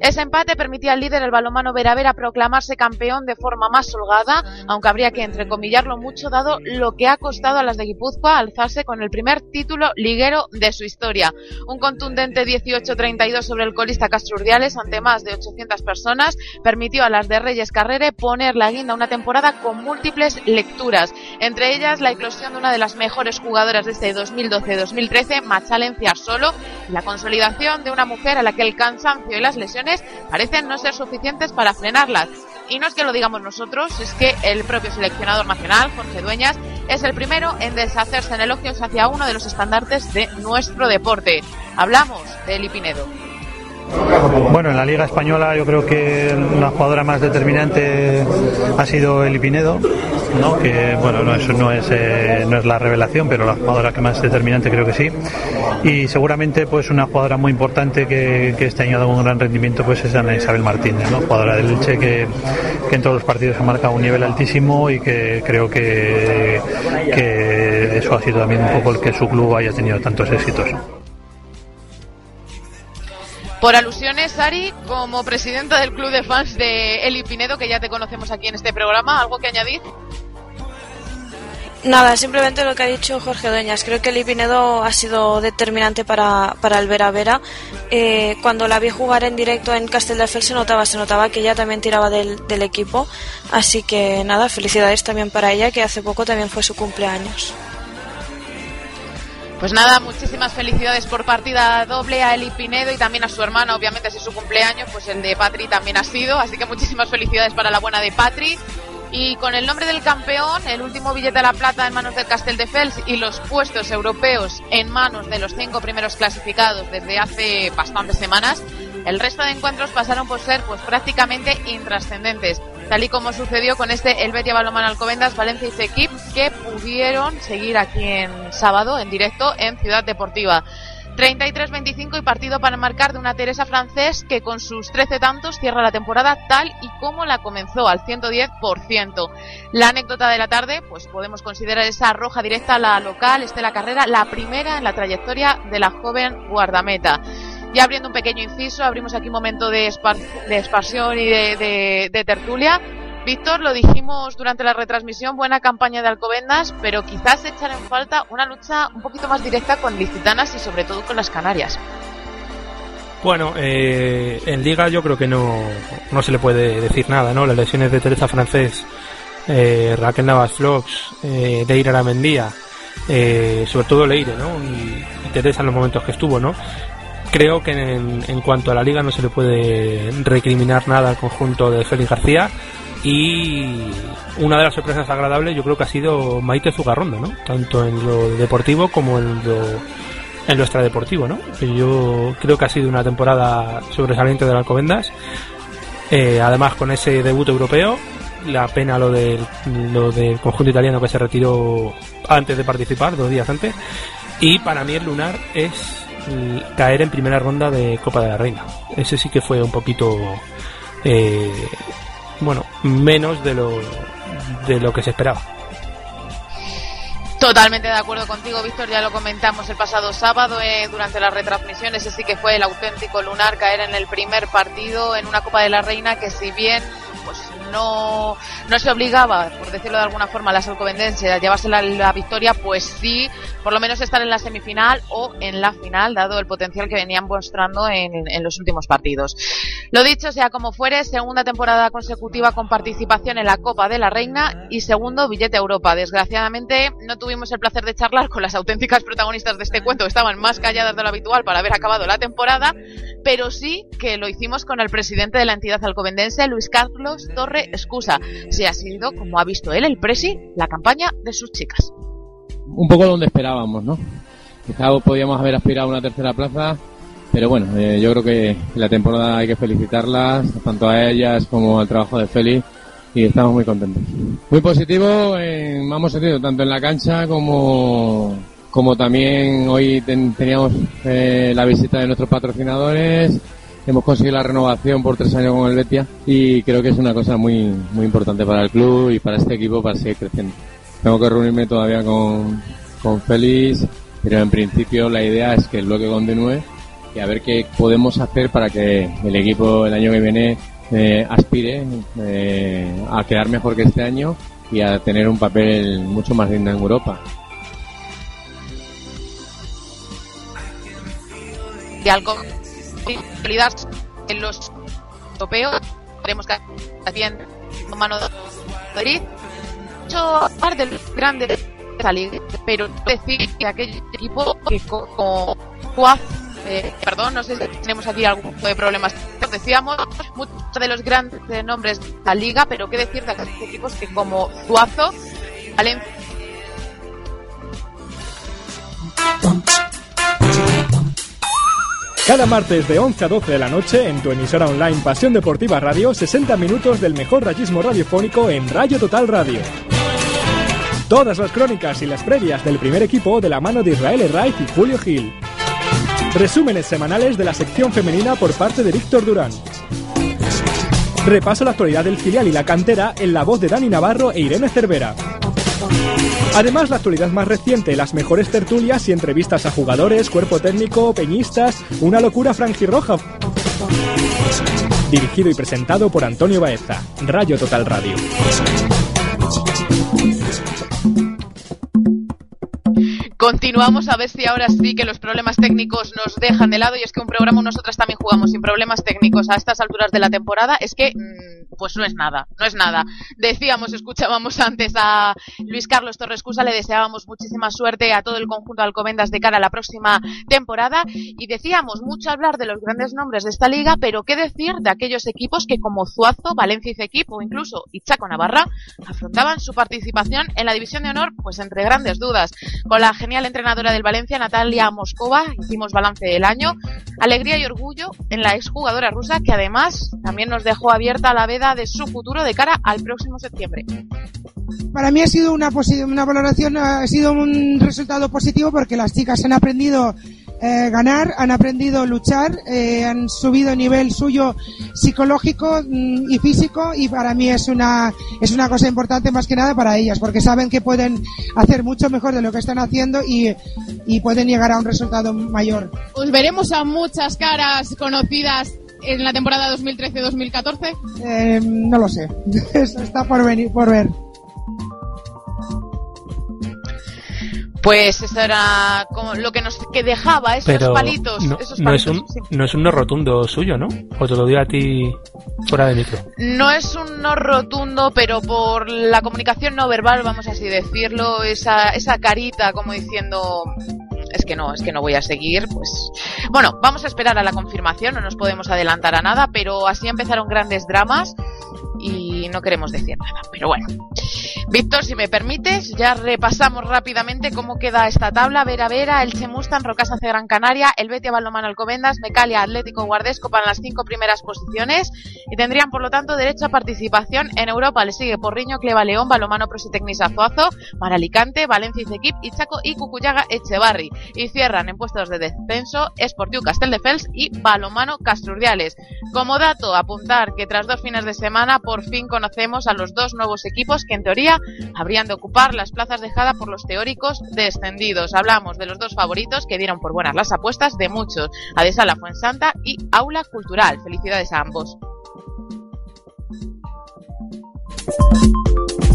Ese empate permitía al líder, el balomano Veravera, proclamarse campeón de forma más holgada, aunque habría que entrecomillarlo mucho, dado lo que ha costado a las de Guipúzcoa alzarse con el primer título liguero de su historia. Un contundente 18-32 sobre el colista Castro Ante más de 800 personas permitió a las de Reyes Carrere poner la guinda una temporada con múltiples lecturas, entre ellas la eclosión de una de las mejores jugadoras de este 2012-2013, Machalencia Solo, y la consolidación de una mujer a la que el cansancio y las lesiones parecen no ser suficientes para frenarlas. Y no es que lo digamos nosotros, es que el propio seleccionador nacional, Jorge Dueñas, es el primero en deshacerse en elogios hacia uno de los estandartes de nuestro deporte. Hablamos de Eli Pinedo. Bueno, en la Liga Española yo creo que la jugadora más determinante ha sido Eli Pinedo, ¿no? que bueno, no, eso no es, eh, no es la revelación, pero la jugadora que más determinante creo que sí. Y seguramente pues una jugadora muy importante que, que este año ha dado un gran rendimiento pues es Ana Isabel Martínez, ¿no? jugadora del Elche que, que en todos los partidos ha marcado un nivel altísimo y que creo que, que eso ha sido también un poco el que su club haya tenido tantos éxitos. Por alusiones, Ari, como presidenta del club de fans de Eli Pinedo, que ya te conocemos aquí en este programa, ¿algo que añadir? Nada, simplemente lo que ha dicho Jorge Dueñas. Creo que Eli Pinedo ha sido determinante para, para el Vera Vera. Eh, cuando la vi jugar en directo en Castelldefels se notaba, se notaba que ella también tiraba del, del equipo. Así que nada, felicidades también para ella, que hace poco también fue su cumpleaños. Pues nada, muchísimas felicidades por partida doble a Eli Pinedo y también a su hermana, obviamente si es su cumpleaños, pues el de Patri también ha sido, así que muchísimas felicidades para la buena de Patri. Y con el nombre del campeón, el último billete de la plata en manos del Castelldefels y los puestos europeos en manos de los cinco primeros clasificados desde hace bastantes semanas, el resto de encuentros pasaron por ser pues prácticamente intrascendentes, tal y como sucedió con este Helvetia Balomán Alcobendas, Valencia y Sequip, que pudieron seguir aquí en sábado en directo en Ciudad Deportiva. 33-25 y partido para marcar de una Teresa francés que con sus 13 tantos cierra la temporada tal y como la comenzó, al 110%. La anécdota de la tarde, pues podemos considerar esa roja directa a la local, Estela Carrera, la primera en la trayectoria de la joven guardameta. Y abriendo un pequeño inciso, abrimos aquí un momento de, de expansión y de, tertulia. Víctor, lo dijimos durante la retransmisión, buena campaña de Alcobendas, pero quizás echar en falta una lucha un poquito más directa con licitanas y sobre todo con las Canarias. Bueno, eh, en Liga yo creo que no, no se le puede decir nada, ¿no? Las lesiones de Teresa Francés, eh, Raquel Navas Flox, eh, Deira Aramendía, eh, sobre todo Leire, ¿no? Y, Teresa en los momentos que estuvo, ¿no? Creo que en, cuanto a la Liga no se le puede recriminar nada al conjunto de Félix García y una de las sorpresas agradables yo creo que ha sido Maite Zugarrondo, ¿no? Tanto en lo deportivo como en lo, en lo extradeportivo, ¿no? Yo creo que ha sido una temporada sobresaliente de Alcobendas. Eh, además con ese debut europeo, la pena lo del, lo del conjunto italiano que se retiró antes de participar, dos días antes. Y para mí el lunar es caer en primera ronda de Copa de la Reina. Ese sí que fue un poquito eh, bueno, menos de lo, de lo que se esperaba. Totalmente de acuerdo contigo, Víctor. Ya lo comentamos el pasado sábado eh, durante las retransmisiones. Ese sí que fue el auténtico lunar caer en el primer partido en una Copa de la Reina que, si bien pues no, no se obligaba, por decirlo de alguna forma, a las alcobendenses a llevarse la, victoria, pues sí, por lo menos estar en la semifinal o en la final, dado el potencial que venían mostrando en, en los últimos partidos. Lo dicho, sea como fuere, segunda temporada consecutiva con participación en la Copa de la Reina y segundo billete a Europa. Desgraciadamente no tuvimos el placer de charlar con las auténticas protagonistas de este cuento, estaban más calladas de lo habitual para haber acabado la temporada, pero sí que lo hicimos con el presidente de la entidad alcobendense, Luis Carlos Torre Excusa, si ha sido, como ha visto él, el presi, la campaña de sus chicas. Un poco donde esperábamos, ¿no? Quizá podíamos haber aspirado a una tercera plaza, pero bueno, eh, yo creo que la temporada hay que felicitarlas, tanto a ellas como al trabajo de Félix, y estamos muy contentos. Muy positivo en ambos sentidos, tanto en la cancha como, como también hoy ten, teníamos eh, la visita de nuestros patrocinadores hemos conseguido la renovación por tres años con el Betia y creo que es una cosa muy, muy importante para el club y para este equipo para seguir creciendo. Tengo que reunirme todavía con, con Félix, pero en principio la idea es que el bloque continúe y a ver qué podemos hacer para que el equipo el año que viene eh, aspire eh, a quedar mejor que este año y a tener un papel mucho más digno en Europa. de algo calidad en los europeos tenemos que también mano de Madrid mucho par del grande de esa liga pero decir que aquel equipo que co- como Juaz eh, perdón, no sé si tenemos aquí algún tipo de problemas. Decíamos muchos de los grandes nombres de la liga, pero qué decir de aquellos equipos que como Zuazo, Valencia, Cada martes de 11 a 12 de la noche en tu emisora online Pasión Deportiva Radio, 60 minutos del mejor rayismo radiofónico en Rayo Total Radio. Todas las crónicas y las previas del primer equipo de la mano de Israel Herraiz y Julio Gil. Resúmenes semanales de la sección femenina por parte de Víctor Durán. Repaso la actualidad del filial y la cantera en la voz de Dani Navarro e Irene Cervera. Además, la actualidad más reciente, las mejores tertulias y entrevistas a jugadores, cuerpo técnico, peñistas, una locura franjirroja. Dirigido y presentado por Antonio Baeza, Rayo Total Radio. Continuamos a ver si ahora sí que los problemas técnicos nos dejan de lado y es que un programa nosotras también jugamos sin problemas técnicos a estas alturas de la temporada es que mm, pues no es nada, no es nada. Decíamos, escuchábamos antes a Luis Carlos Torrescusa, le deseábamos muchísima suerte a todo el conjunto de Alcobendas de cara a la próxima temporada y decíamos mucho hablar de los grandes nombres de esta liga, pero qué decir de aquellos equipos que como Zuazo, Valencia y Cequip o incluso Ichaco Navarra afrontaban su participación en la división de honor pues entre grandes dudas. Con la genial entrenadora del Valencia, Natalia Moscova, hicimos balance del año, alegría y orgullo en la exjugadora rusa que además también nos dejó abierta la veda de su futuro de cara al próximo septiembre. Para mí ha sido una, una valoración, ha sido un resultado positivo porque las chicas han aprendido eh, ganar, han aprendido luchar, eh, han subido el nivel suyo psicológico mm, y físico y para mí es una, es una cosa importante más que nada para ellas porque saben que pueden hacer mucho mejor de lo que están haciendo y, y pueden llegar a un resultado mayor. Os veremos a muchas caras conocidas en la temporada 2013-2014. Eh, no lo sé, Eso está por venir, por ver. Pues eso era como lo que nos que dejaba esos Pero palitos, no, esos no es palitos. un, no es un no rotundo suyo, ¿no? O te lo digo a ti fuera de micro. No es un no rotundo, pero por la comunicación no verbal, vamos así decirlo, esa, esa carita como diciendo es que no, es que no voy a seguir, pues bueno, vamos a esperar a la confirmación, no nos podemos adelantar a nada, pero así empezaron grandes dramas y no queremos decir nada, pero bueno. Víctor, si me permites, ya repasamos rápidamente cómo queda esta tabla. Vera Vera, Elche Mustang, Rocasa Gran Canaria, el Betia Balomano Alcobendas, Mecalia Atlético Guardesco para las cinco primeras posiciones y tendrían por lo tanto derecho a participación en Europa. Le sigue Porriño, Cleva León, Balomano Prositecnis Azuazo, Mar Alicante, Valencia Icequip, Ichaco y Cucuyaga Echevarri. Y cierran en puestos de descenso Esportiu Castelldefels y Balomano Castrurdiales. Como dato, apuntar que tras dos fines de semana fin conocemos a los dos nuevos equipos que en teoría habrían de ocupar las plazas dejadas por los teóricos descendidos. Hablamos de los dos favoritos que dieron por buenas las apuestas de muchos, Adesala Fuensanta y Aula Cultural. Felicidades a ambos.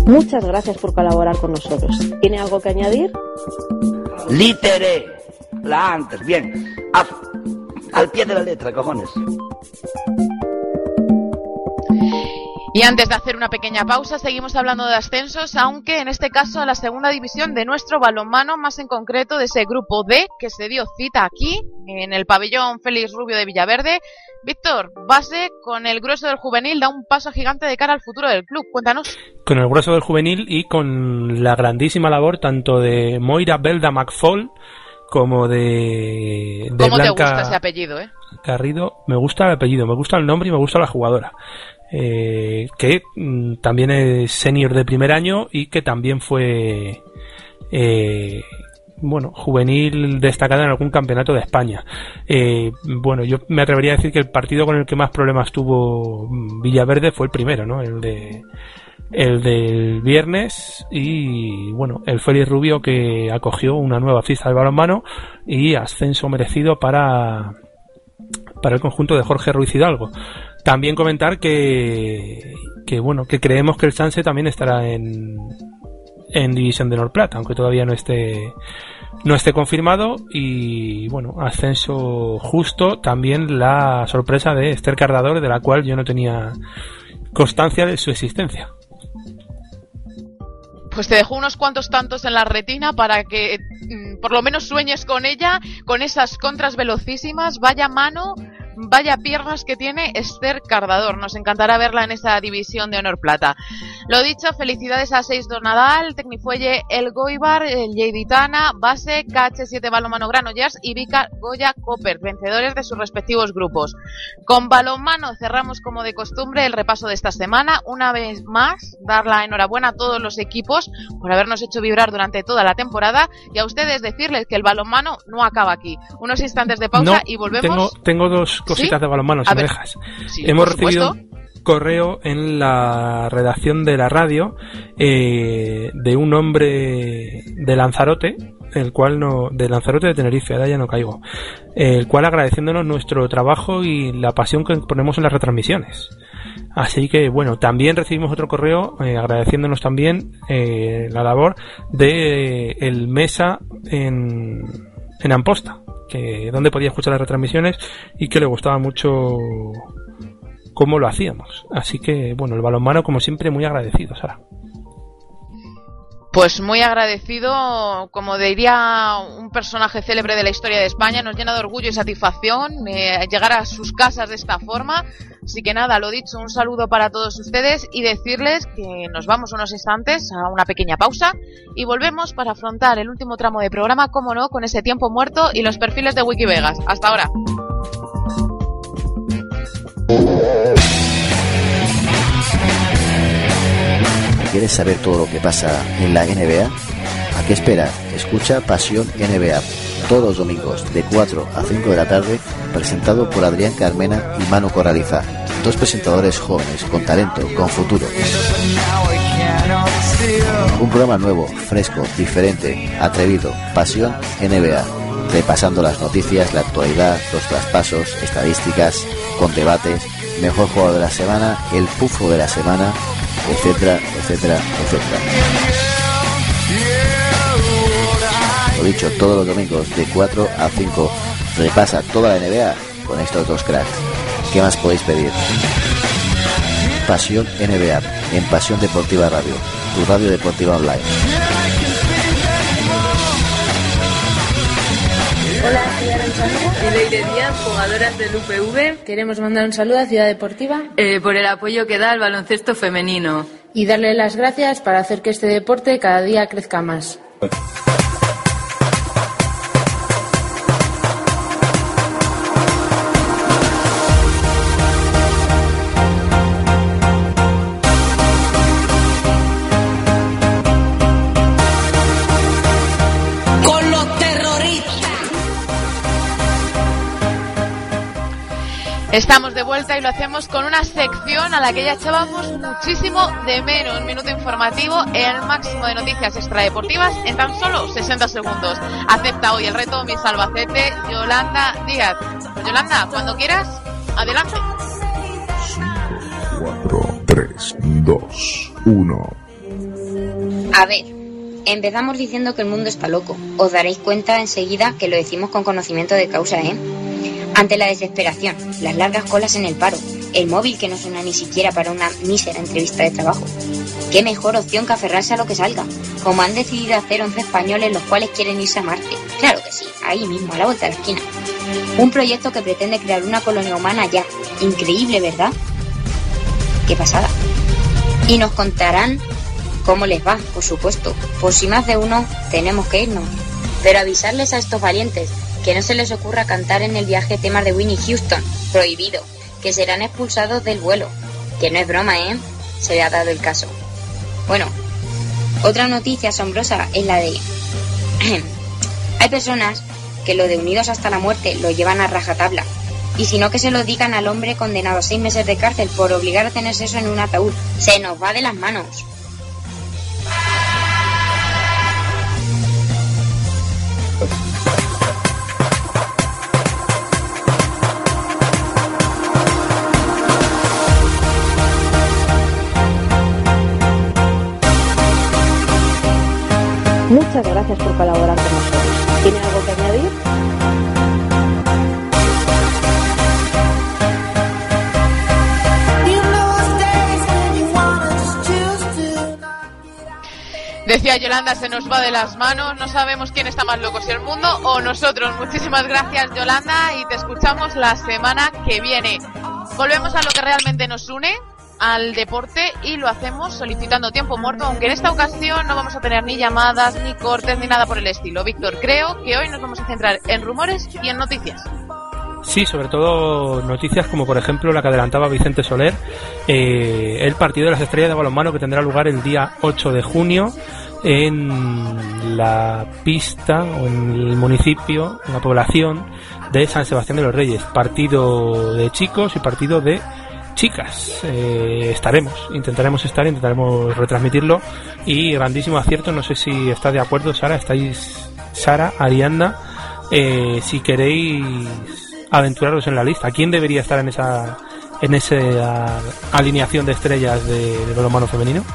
Muchas gracias por colaborar con nosotros. ¿Tiene algo que añadir? Litere. La antes, bien. Al pie de la letra, cojones. Y antes de hacer una pequeña pausa, seguimos hablando de ascensos, aunque en este caso a la segunda división de nuestro balonmano, más en concreto de ese grupo D que se dio cita aquí, en el pabellón Félix Rubio de Villaverde. Víctor, base con el grueso del juvenil da un paso gigante de cara al futuro del club. Cuéntanos. Con el grueso del juvenil y con la grandísima labor tanto de Moira Belda McFall como de, de ¿Cómo te Blanca gusta ese apellido, eh? Garrido. Me gusta el apellido, me gusta el nombre y me gusta la jugadora. Eh, que mm, también es senior de primer año y que también fue eh, bueno, juvenil destacada en algún campeonato de España. Eh, bueno, yo me atrevería a decir que el partido con el que más problemas tuvo mm, Villaverde fue el primero, ¿no? El de el del viernes y bueno, el Félix Rubio que acogió una nueva fiesta de balonmano y ascenso merecido para para el conjunto de Jorge Ruiz Hidalgo. También comentar que, que bueno, que creemos que el Sanse también estará en, en División de Norplata, aunque todavía no esté no esté confirmado y bueno, ascenso justo, también la sorpresa de Esther Cardador de la cual yo no tenía constancia de su existencia. Pues te dejo unos cuantos tantos en la retina para que mm, por lo menos sueñes con ella, con esas contras velocísimas, vaya mano, vaya piernas que tiene Esther Cardador. Nos encantará verla en esa división de honor plata. Lo dicho, felicidades a Seis Donadal, Tecnifuelle El Goibar, el Yeiditana, Base, KH7 Balomano Granollers y Vika Goya Copper, vencedores de sus respectivos grupos. Con balonmano cerramos como de costumbre el repaso de esta semana. Una vez más, dar la enhorabuena a todos los equipos por habernos hecho vibrar durante toda la temporada y a ustedes decirles que el balonmano no acaba aquí. Unos instantes de pausa No, y volvemos. Tengo, tengo dos cositas ¿Sí? de balonmano, si A me dejas. Sí, Hemos recibido supuesto. correo en la redacción de la radio eh, de un hombre de Lanzarote, el cual no, de Lanzarote de Tenerife, ahora ya no caigo, el cual agradeciéndonos nuestro trabajo y la pasión que ponemos en las retransmisiones. Así que bueno, también recibimos otro correo eh, agradeciéndonos también eh, la labor de eh, el Mesa en, en Amposta, que donde podía escuchar las retransmisiones y que le gustaba mucho cómo lo hacíamos. Así que bueno, el balonmano como siempre muy agradecido, Sara. Pues muy agradecido, como diría un personaje célebre de la historia de España, nos llena de orgullo y satisfacción eh, llegar a sus casas de esta forma. Así que nada, lo dicho, un saludo para todos ustedes y decirles que nos vamos unos instantes a una pequeña pausa y volvemos para afrontar el último tramo de programa, como no, con ese tiempo muerto y los perfiles de Wikivegas. Hasta ahora. ¿Quieres saber todo lo que pasa en la NBA? ¿A qué esperas? Escucha Pasión NBA todos los domingos de 4 a 5 de la tarde, presentado por Adrián Carmena y Manu Corraliza, dos presentadores jóvenes con talento, con futuro. Un programa nuevo, fresco, diferente, atrevido, Pasión NBA, repasando las noticias, la actualidad, los traspasos, estadísticas, con debates, mejor jugador de la semana, el pufo de la semana, etcétera, etcétera, etcétera. Lo dicho, todos los domingos de 4 a 5 repasa toda la NBA con estos dos cracks. ¿Qué más podéis pedir? Pasión NBA en Pasión Deportiva Radio, tu radio deportiva online. Y Leire Díaz, jugadoras del UPV. Queremos mandar un saludo a Ciudad Deportiva Eh, por el apoyo que da al baloncesto femenino. y darle las gracias para hacer que este deporte cada día crezca más. Estamos de vuelta y lo hacemos con una sección a la que ya echábamos muchísimo de menos. Minuto informativo, el máximo de noticias extradeportivas en tan solo 60 segundos. Acepta hoy el reto mi Albacete, Yolanda Díaz. Yolanda, cuando quieras, adelante. 4, 3, 2, 1. A ver, empezamos diciendo que el mundo está loco. Os daréis cuenta enseguida que lo decimos con conocimiento de causa, ¿eh? Ante la desesperación, las largas colas en el paro, el móvil que no suena ni siquiera para una mísera entrevista de trabajo. ¿Qué mejor opción que aferrarse a lo que salga? Como han decidido hacer 11 españoles los cuales quieren irse a Marte. Claro que sí, ahí mismo, a la vuelta de la esquina. Un proyecto que pretende crear una colonia humana ya. Increíble, ¿verdad? Qué pasada. Y nos contarán cómo les va, por supuesto. Por si más de uno, tenemos que irnos. Pero avisarles a estos valientes que no se les ocurra cantar en el viaje temas de Winnie Houston. Prohibido. Que serán expulsados del vuelo. Que no es broma, ¿eh? Se le ha dado el caso. Bueno, otra noticia asombrosa es la de... Hay personas que lo de unidos hasta la muerte lo llevan a rajatabla. Y si no que se lo digan al hombre condenado a seis meses de cárcel por obligar a tener sexo en un ataúd. Se nos va de las manos. Muchas gracias por colaborar con nosotros. ¿Tiene algo que añadir? Decía Yolanda, se nos va de las manos, no sabemos quién está más loco, si el mundo o nosotros. Muchísimas gracias Yolanda y te escuchamos la semana que viene. Volvemos a lo que realmente nos une, al deporte y lo hacemos solicitando tiempo muerto, aunque en esta ocasión no vamos a tener ni llamadas, ni cortes, ni nada por el estilo. Víctor, creo que hoy nos vamos a centrar en rumores y en noticias. Sí, sobre todo noticias como por ejemplo la que adelantaba Vicente Soler, eh, el partido de las estrellas de balonmano que tendrá lugar el día 8 de junio en la pista o en el municipio, en la población de San Sebastián de los Reyes. Partido de chicos y partido de chicas. Eh, estaremos, intentaremos estar, intentaremos retransmitirlo y grandísimo acierto. No sé si está de acuerdo, Sara. Estáis, Sara, Arianda, eh, si queréis aventuraros en la lista. ¿Quién debería estar en esa en esa alineación de estrellas de, de balonmano femenino?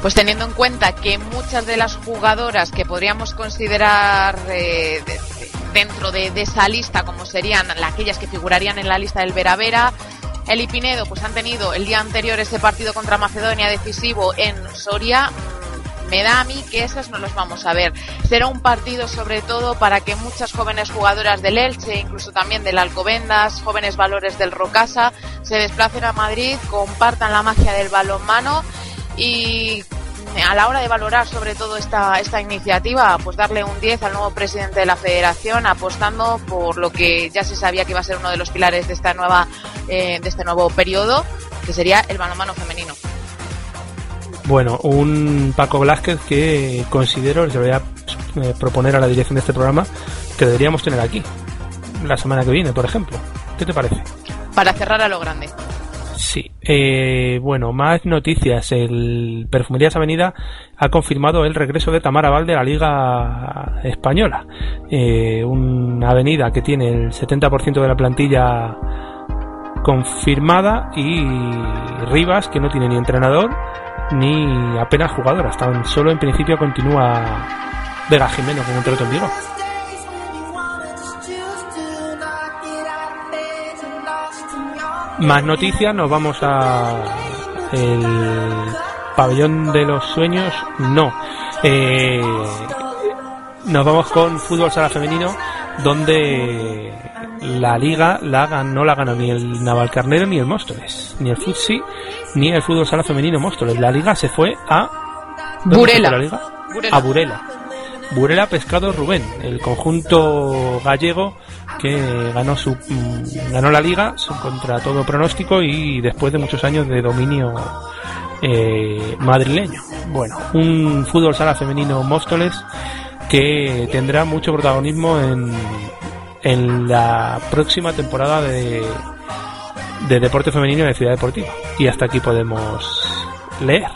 Pues teniendo en cuenta que muchas de las jugadoras que podríamos considerar eh, de- de- dentro de, esa lista, como serían la- aquellas que figurarían en la lista del Vera Vera, el y Pinedo, pues han tenido el día anterior ese partido contra Macedonia decisivo en Soria. Mm, Me da a mí que esos no los vamos a ver. Será un partido sobre todo para que muchas jóvenes jugadoras del Elche, incluso también del Alcobendas, jóvenes valores del Rocasa, se desplacen a Madrid, compartan la magia del balonmano y a la hora de valorar sobre todo esta, esta iniciativa, pues darle un 10 al nuevo presidente de la federación, apostando por lo que ya se sabía que iba a ser uno de los pilares de esta nueva, eh, de este nuevo periodo, que sería el balonmano femenino. Bueno, un Paco Velázquez que considero, les voy a eh, proponer a la dirección de este programa, que deberíamos tener aquí la semana que viene, por ejemplo. ¿Qué te parece? Para cerrar a lo grande. Sí. Eh, bueno, más noticias. El Perfumerías Avenida ha confirmado el regreso de Tamara Valde a la Liga Española. Eh, una avenida que tiene el 70% de la plantilla confirmada y Rivas que no tiene ni entrenador ni apenas jugadoras. Tan solo en principio continúa Vega Jimeno un trato en. Más noticias, nos vamos a el pabellón de los sueños, no. Eh, nos vamos con fútbol sala femenino, donde la liga la no la gana ni el Navalcarnero ni el Móstoles, ni el Futsi, ni el fútbol sala femenino Móstoles. La liga se fue a ¿dónde se Burela. fue la liga? Burela. A Burela. Burela Pescado Rubén, el conjunto gallego que ganó su mm, ganó la liga contra todo pronóstico y después de muchos años de dominio eh, madrileño. Bueno, un fútbol sala femenino Móstoles que tendrá mucho protagonismo en, en la próxima temporada de, de deporte femenino de Ciudad Deportiva. Y hasta aquí podemos leer.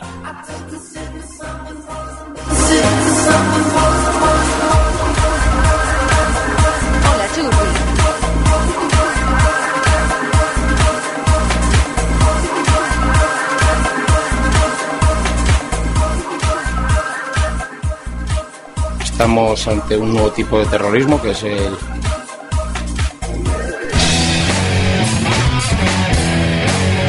Estamos ante un nuevo tipo de terrorismo que es el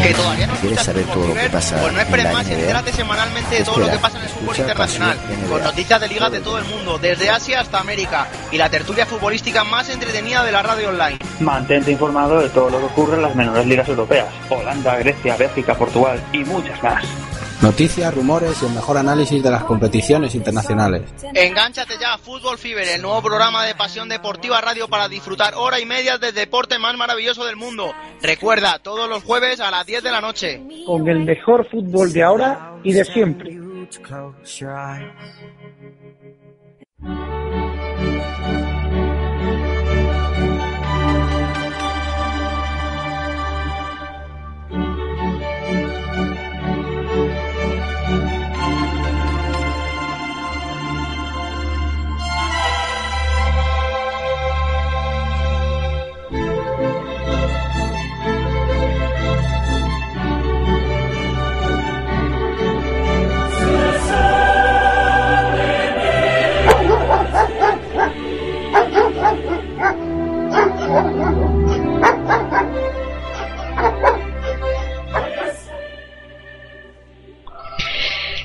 Que todavía no ¿Quieres saber todo lo que pasa Pues no en esperes la más NBA? entérate semanalmente de todo lo que pasa en el fútbol internacional, con noticias de ligas de todo el mundo, desde Asia hasta América, y la tertulia futbolística más entretenida de la radio online. Mantente informado de todo lo que ocurre en las menores ligas europeas, Holanda, Grecia, Bélgica, Portugal y muchas más. Noticias, rumores y el mejor análisis de las competiciones internacionales. Engánchate ya a Fútbol Fever, el nuevo programa de Pasión Deportiva Radio para disfrutar hora y media del deporte más maravilloso del mundo. Recuerda, todos los jueves a las 10 de la noche. Con el mejor fútbol de ahora y de siempre.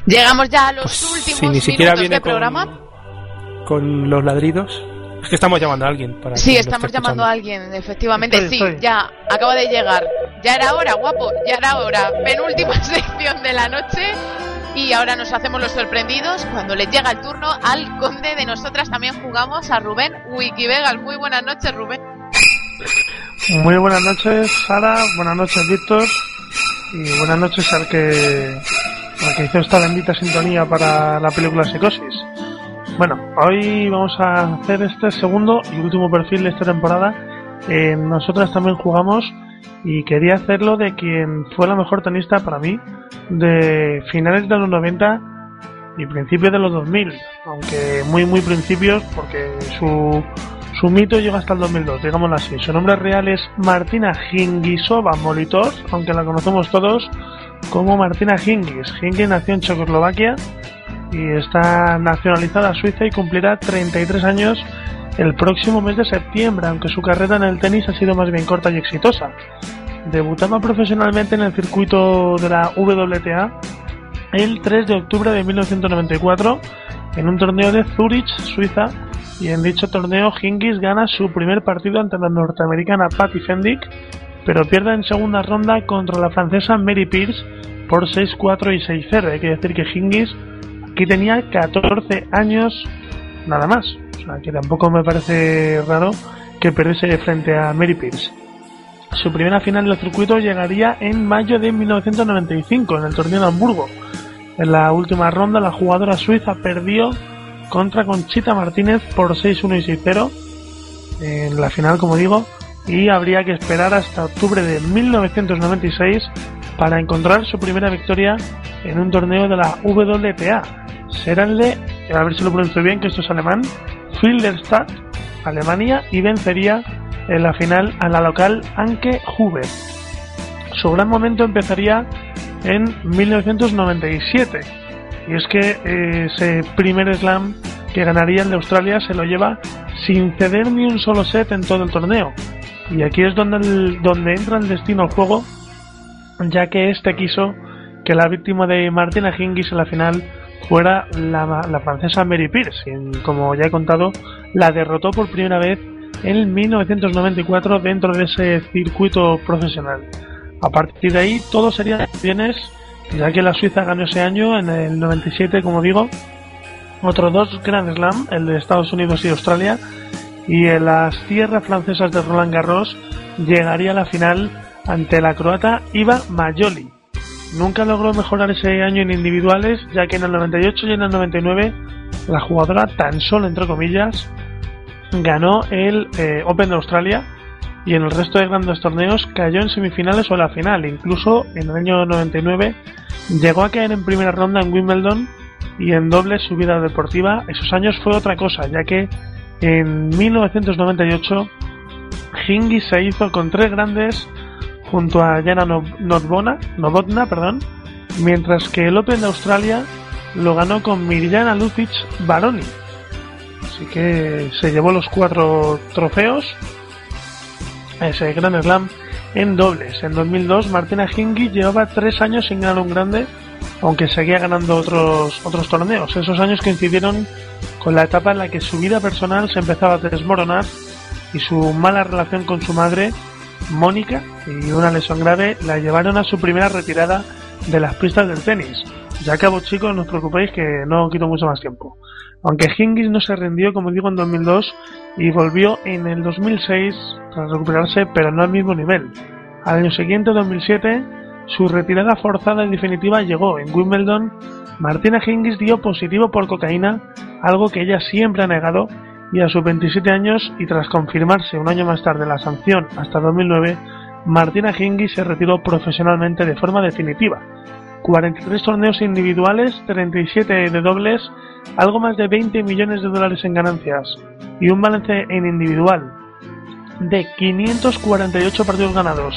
Llegamos ya a los Pues, últimos si ni siquiera minutos viene de programa. Con los ladridos. Es que estamos llamando a alguien para Sí, estamos llamando a alguien, efectivamente, Estoy, sí, estoy. ya acaba de llegar. Ya era hora, guapo, ya era hora. Penúltima sección de la noche y ahora nos hacemos los sorprendidos cuando le llega el turno al conde de nosotras. También jugamos a Rubén Wikivegas. Muy buenas noches, Rubén. Muy buenas noches, Sara. Buenas noches, Víctor. Y buenas noches al que, al que hizo esta bendita sintonía para la película Psicosis. Bueno, hoy vamos a hacer este segundo y último perfil de esta temporada. Eh, nosotras también jugamos y quería hacerlo de quien fue la mejor tenista para mí de finales de los 90 y principios de los 2000, aunque muy muy principios porque su, su mito llega hasta el 2002, digámoslo así. Su nombre real es Martina Hingisova Molitor, aunque la conocemos todos como Martina Hingis. Hingis nació en Checoslovaquia y está nacionalizada suiza y cumplirá 33 años el próximo mes de septiembre, aunque su carrera en el tenis ha sido más bien corta y exitosa. Debutaba profesionalmente en el circuito de la WTA el 3 de octubre de 1994 en un torneo de Zurich, Suiza, y en dicho torneo Hingis gana su primer partido ante la norteamericana Patty Fendick, pero pierde en segunda ronda contra la francesa Mary Pierce por 6-4 y 6-0. Hay que decir que Hingis aquí tenía 14 años nada más, o sea que tampoco me parece raro que perdiese frente a Mary Pierce. Su primera final del circuito llegaría en mayo de 1995 en el torneo de Hamburgo. En la última ronda la jugadora suiza perdió contra Conchita Martínez por 6-1 y 6-0 en la final, como digo, y habría que esperar hasta octubre de 1996 para encontrar su primera victoria en un torneo de la WTA. De, a ver si lo pronuncio bien, que esto es alemán, Filderstadt, Alemania, y vencería en la final a la local Anke Huber. Su gran momento empezaría en 1997. Y es que ese primer slam que ganaría el de Australia se lo lleva sin ceder ni un solo set en todo el torneo. Y aquí es donde, el- donde entra el destino al juego, ya que este quiso que la víctima de Martina Hingis en la final fuera la, la francesa Mary Pierce, quien, como ya he contado, la derrotó por primera vez en 1994 dentro de ese circuito profesional. A partir de ahí todo sería bienes, ya que la Suiza ganó ese año, en el 97, como digo, otros dos Grand Slam, el de Estados Unidos y Australia, y en las tierras francesas de Roland Garros llegaría a la final ante la croata Iva Majoli. Nunca logró mejorar ese año en individuales, ya que en el 98 y en el 99 la jugadora tan solo entre comillas ganó el eh, Open de Australia y en el resto de grandes torneos cayó en semifinales o en la final. Incluso en el año 99 llegó a caer en primera ronda en Wimbledon y en doble su vida deportiva. Esos años fue otra cosa, ya que en 1998 Hingis se hizo con tres grandes junto a Jana No- Novotna, Novotna, perdón, mientras que el Open de Australia lo ganó con Mirjana Lucic Baroni. Así que se llevó los cuatro trofeos ese Grand Slam en dobles. En 2002 Martina Hingis llevaba tres años sin ganar un grande, aunque seguía ganando otros, otros torneos. Esos años coincidieron con la etapa en la que su vida personal se empezaba a desmoronar y su mala relación con su madre, Mónica, y una lesión grave la llevaron a su primera retirada de las pistas del tenis. Ya acabo chicos, no os preocupéis que no quito mucho más tiempo. Aunque Hingis no se rindió, como digo, en 2002 y volvió en el 2006 tras recuperarse, pero no al mismo nivel. Al año siguiente, 2007, su retirada forzada y definitiva llegó. En Wimbledon, Martina Hingis dio positivo por cocaína, algo que ella siempre ha negado, y a sus 27 años y tras confirmarse un año más tarde la sanción hasta 2009, Martina Hingis se retiró profesionalmente de forma definitiva. 43 torneos individuales, 37 de dobles, algo más de 20 millones de dólares en ganancias y un balance en individual de 548 partidos ganados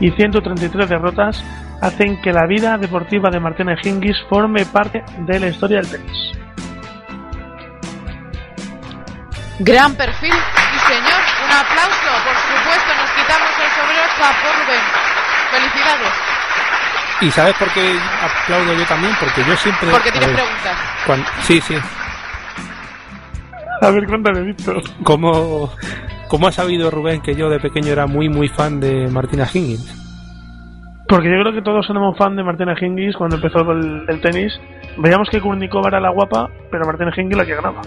y 133 derrotas hacen que la vida deportiva de Martina Hingis forme parte de la historia del tenis. Gran perfil, sí señor. Un aplauso, por supuesto. Nos quitamos el sombrero por Rubén. Felicidades. ¿Y sabes por qué aplaudo yo también? Porque yo siempre... Porque tienes ver, preguntas. Sí, sí. A ver, cuéntale, Víctor. ¿Cómo, ¿Cómo ha sabido Rubén que yo de pequeño era muy, muy fan de Martina Hingis? Porque yo creo que todos éramos fan de Martina Hingis cuando empezó el, el tenis. Veíamos que Kurnikova era la guapa, pero Martina Hingis la que ganaba.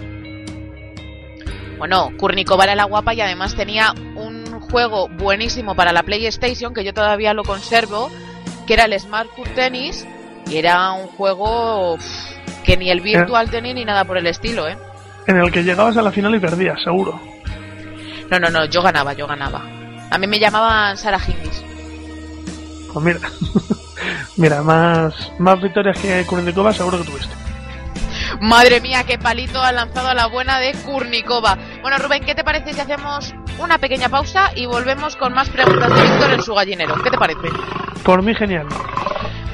Bueno, Kurnikova era la guapa y además tenía un juego buenísimo para la PlayStation, que yo todavía lo conservo, que era el Smart Court Tennis, y era un juego uf, que ni el Virtual Tennis ni nada por el estilo, ¿eh? En el que llegabas a la final y perdías, seguro. No, no, no, yo ganaba, yo ganaba. A mí me llamaban Sara Hingis. Pues mira, mira, más, más victorias que Kurnikova seguro que tuviste. Madre mía, qué palito ha lanzado a la buena de Kurnikova. Bueno, Rubén, ¿qué te parece si hacemos una pequeña pausa y volvemos con más preguntas de Víctor en su gallinero? ¿Qué te parece? Por mí genial.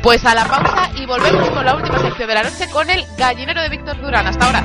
Pues a la pausa y volvemos con la última sección de la noche con el gallinero de Víctor Durán. Hasta ahora.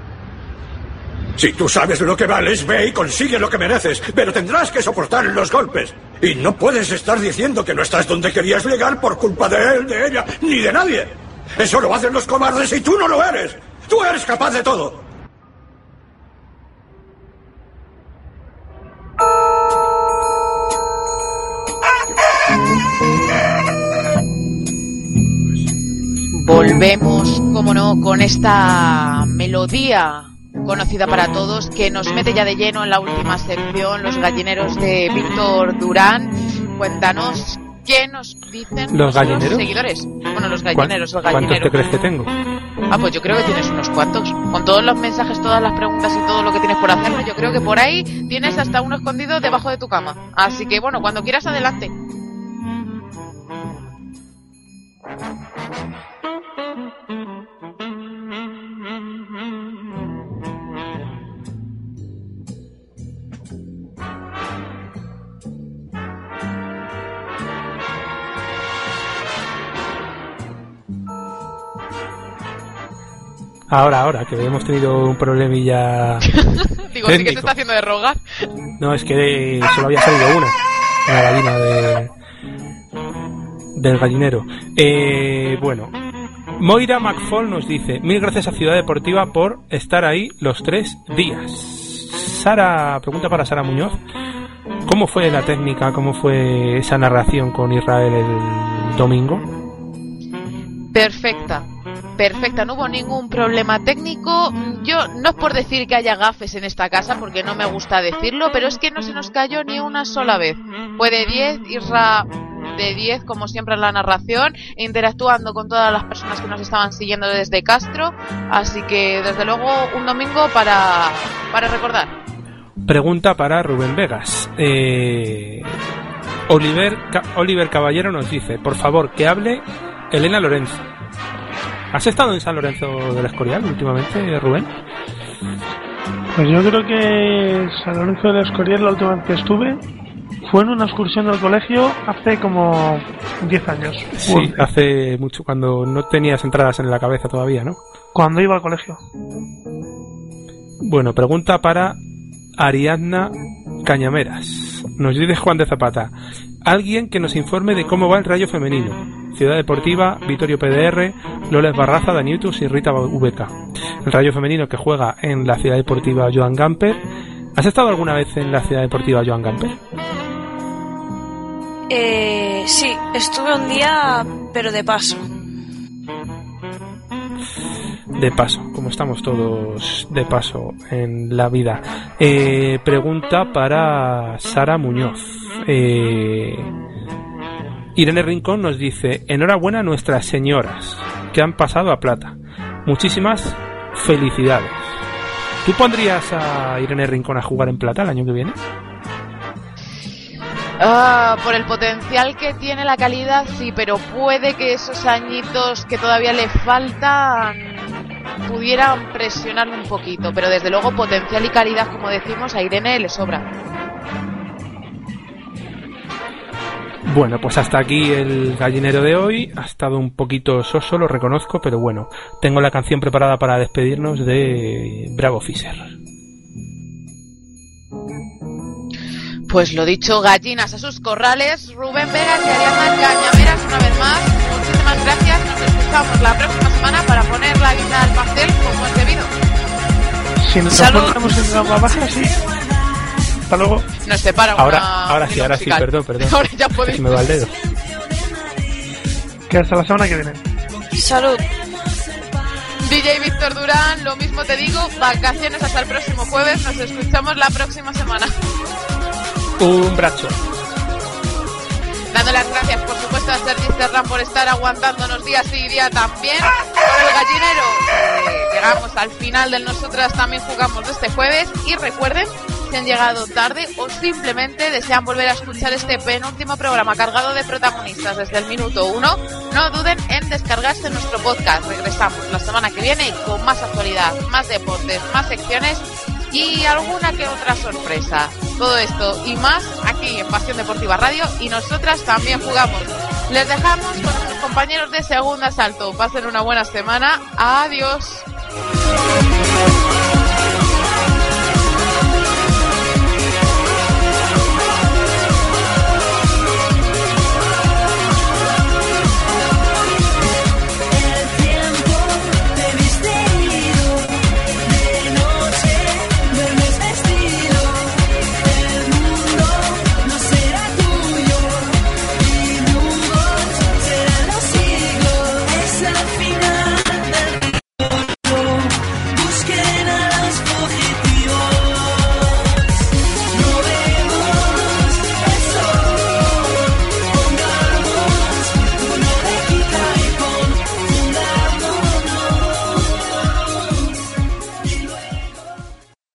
Si tú sabes lo que vales, ve y consigue lo que mereces, pero tendrás que soportar los golpes. Y no puedes estar diciendo que no estás donde querías llegar por culpa de él, de ella, ni de nadie. Eso lo hacen los cobardes y tú no lo eres. Tú eres capaz de todo. Volvemos, como no, con esta melodía conocida para todos que nos mete ya de lleno en la última sección, los gallineros de Víctor Durán. Cuéntanos qué nos dicen ¿Los gallineros? seguidores. Bueno, los ¿Cuán- gallineros, el ¿Cuántos gallinero. te crees que tengo? Ah, pues yo creo que tienes unos cuantos. Con todos los mensajes, todas las preguntas y todo lo que tienes por hacerme, yo creo que por ahí tienes hasta uno escondido debajo de tu cama. Así que bueno, cuando quieras, adelante. Ahora, ahora, que hemos tenido un problemilla. Digo, sí que se técnico. está haciendo de rogar. No, es que solo había salido una. La gallina de, del gallinero. Eh, bueno. Moira McFall nos dice, mil gracias a Ciudad Deportiva por estar ahí los tres días. Sara, pregunta para Sara Muñoz. ¿Cómo fue la técnica? ¿Cómo fue esa narración con Israel el domingo? Perfecta. Perfecta, no hubo ningún problema técnico. Yo no es por decir que haya gafes en esta casa, porque no me gusta decirlo, pero es que no se nos cayó ni una sola vez. Fue de 10, Isra de 10, como siempre en la narración, interactuando con todas las personas que nos estaban siguiendo desde Castro. Así que, desde luego, un domingo para, para recordar. Pregunta para Rubén Vegas. Eh, Oliver, Oliver Caballero nos dice, por favor, que hable Elena Lorenzo. ¿Has estado en San Lorenzo del Escorial últimamente, Rubén? Pues yo creo que San Lorenzo del Escorial, la última vez que estuve, fue en una excursión del colegio hace como 10 años. Sí, hace mucho, cuando no tenías entradas en la cabeza todavía, ¿no? Cuando iba al colegio. Bueno, pregunta para Ariadna Cañameras. Nos dice Juan de Zapata. Alguien que nos informe de cómo va el rayo femenino. Ciudad Deportiva, Vitorio PDR, Loles Barraza, Daniutus y Rita VK. El rayo femenino que juega en la Ciudad Deportiva Joan Gamper. ¿Has estado alguna vez en la Ciudad Deportiva Joan Gamper? Eh, sí, estuve un día, pero de paso. De paso, como estamos todos de paso en la vida. Eh, pregunta para Sara Muñoz. Eh, Irene Rincón nos dice, enhorabuena a nuestras señoras que han pasado a plata. muchísimas felicidades. ¿Tú pondrías a Irene Rincón a jugar en plata el año que viene? Ah, por el potencial que tiene la calidad, sí, pero puede que esos añitos que todavía le faltan pudieran presionarle un poquito. Pero desde luego, potencial y calidad, como decimos, a Irene le sobra. Bueno, pues hasta aquí el gallinero de hoy. Ha estado un poquito soso, lo reconozco, pero bueno, tengo la canción preparada para despedirnos de Bravo Fisher. Pues lo dicho, gallinas a sus corrales, Rubén Vegas y Ariadna Cañaveras una vez más. Muchísimas gracias, nos escuchamos la próxima semana para poner la guinda al pastel como es debido. Si nos encontramos en la baja, sí. Hasta luego. Nos separa Ahora, una ahora sí, ahora sí, perdón, perdón. Ahora ya podéis. Me va el dedo. Que hasta la semana que viene. Salud. DJ Víctor Durán, lo mismo te digo, vacaciones hasta el próximo jueves, nos escuchamos la próxima semana. Un brazo. Dando las gracias, por supuesto, a Sergi Serrán por estar aguantándonos día sí y día también. El gallinero, eh, llegamos al final del Nosotras también jugamos de este jueves. Y recuerden, si han llegado tarde o simplemente desean volver a escuchar este penúltimo programa cargado de protagonistas desde el minuto uno, no duden en descargarse nuestro podcast. Regresamos la semana que viene con más actualidad, más deportes, más secciones y alguna que otra sorpresa. Todo esto y más aquí en Pasión Deportiva Radio y nosotras también jugamos. Les dejamos con nuestros compañeros de Segunda Asalto. Pasen una buena semana. Adiós.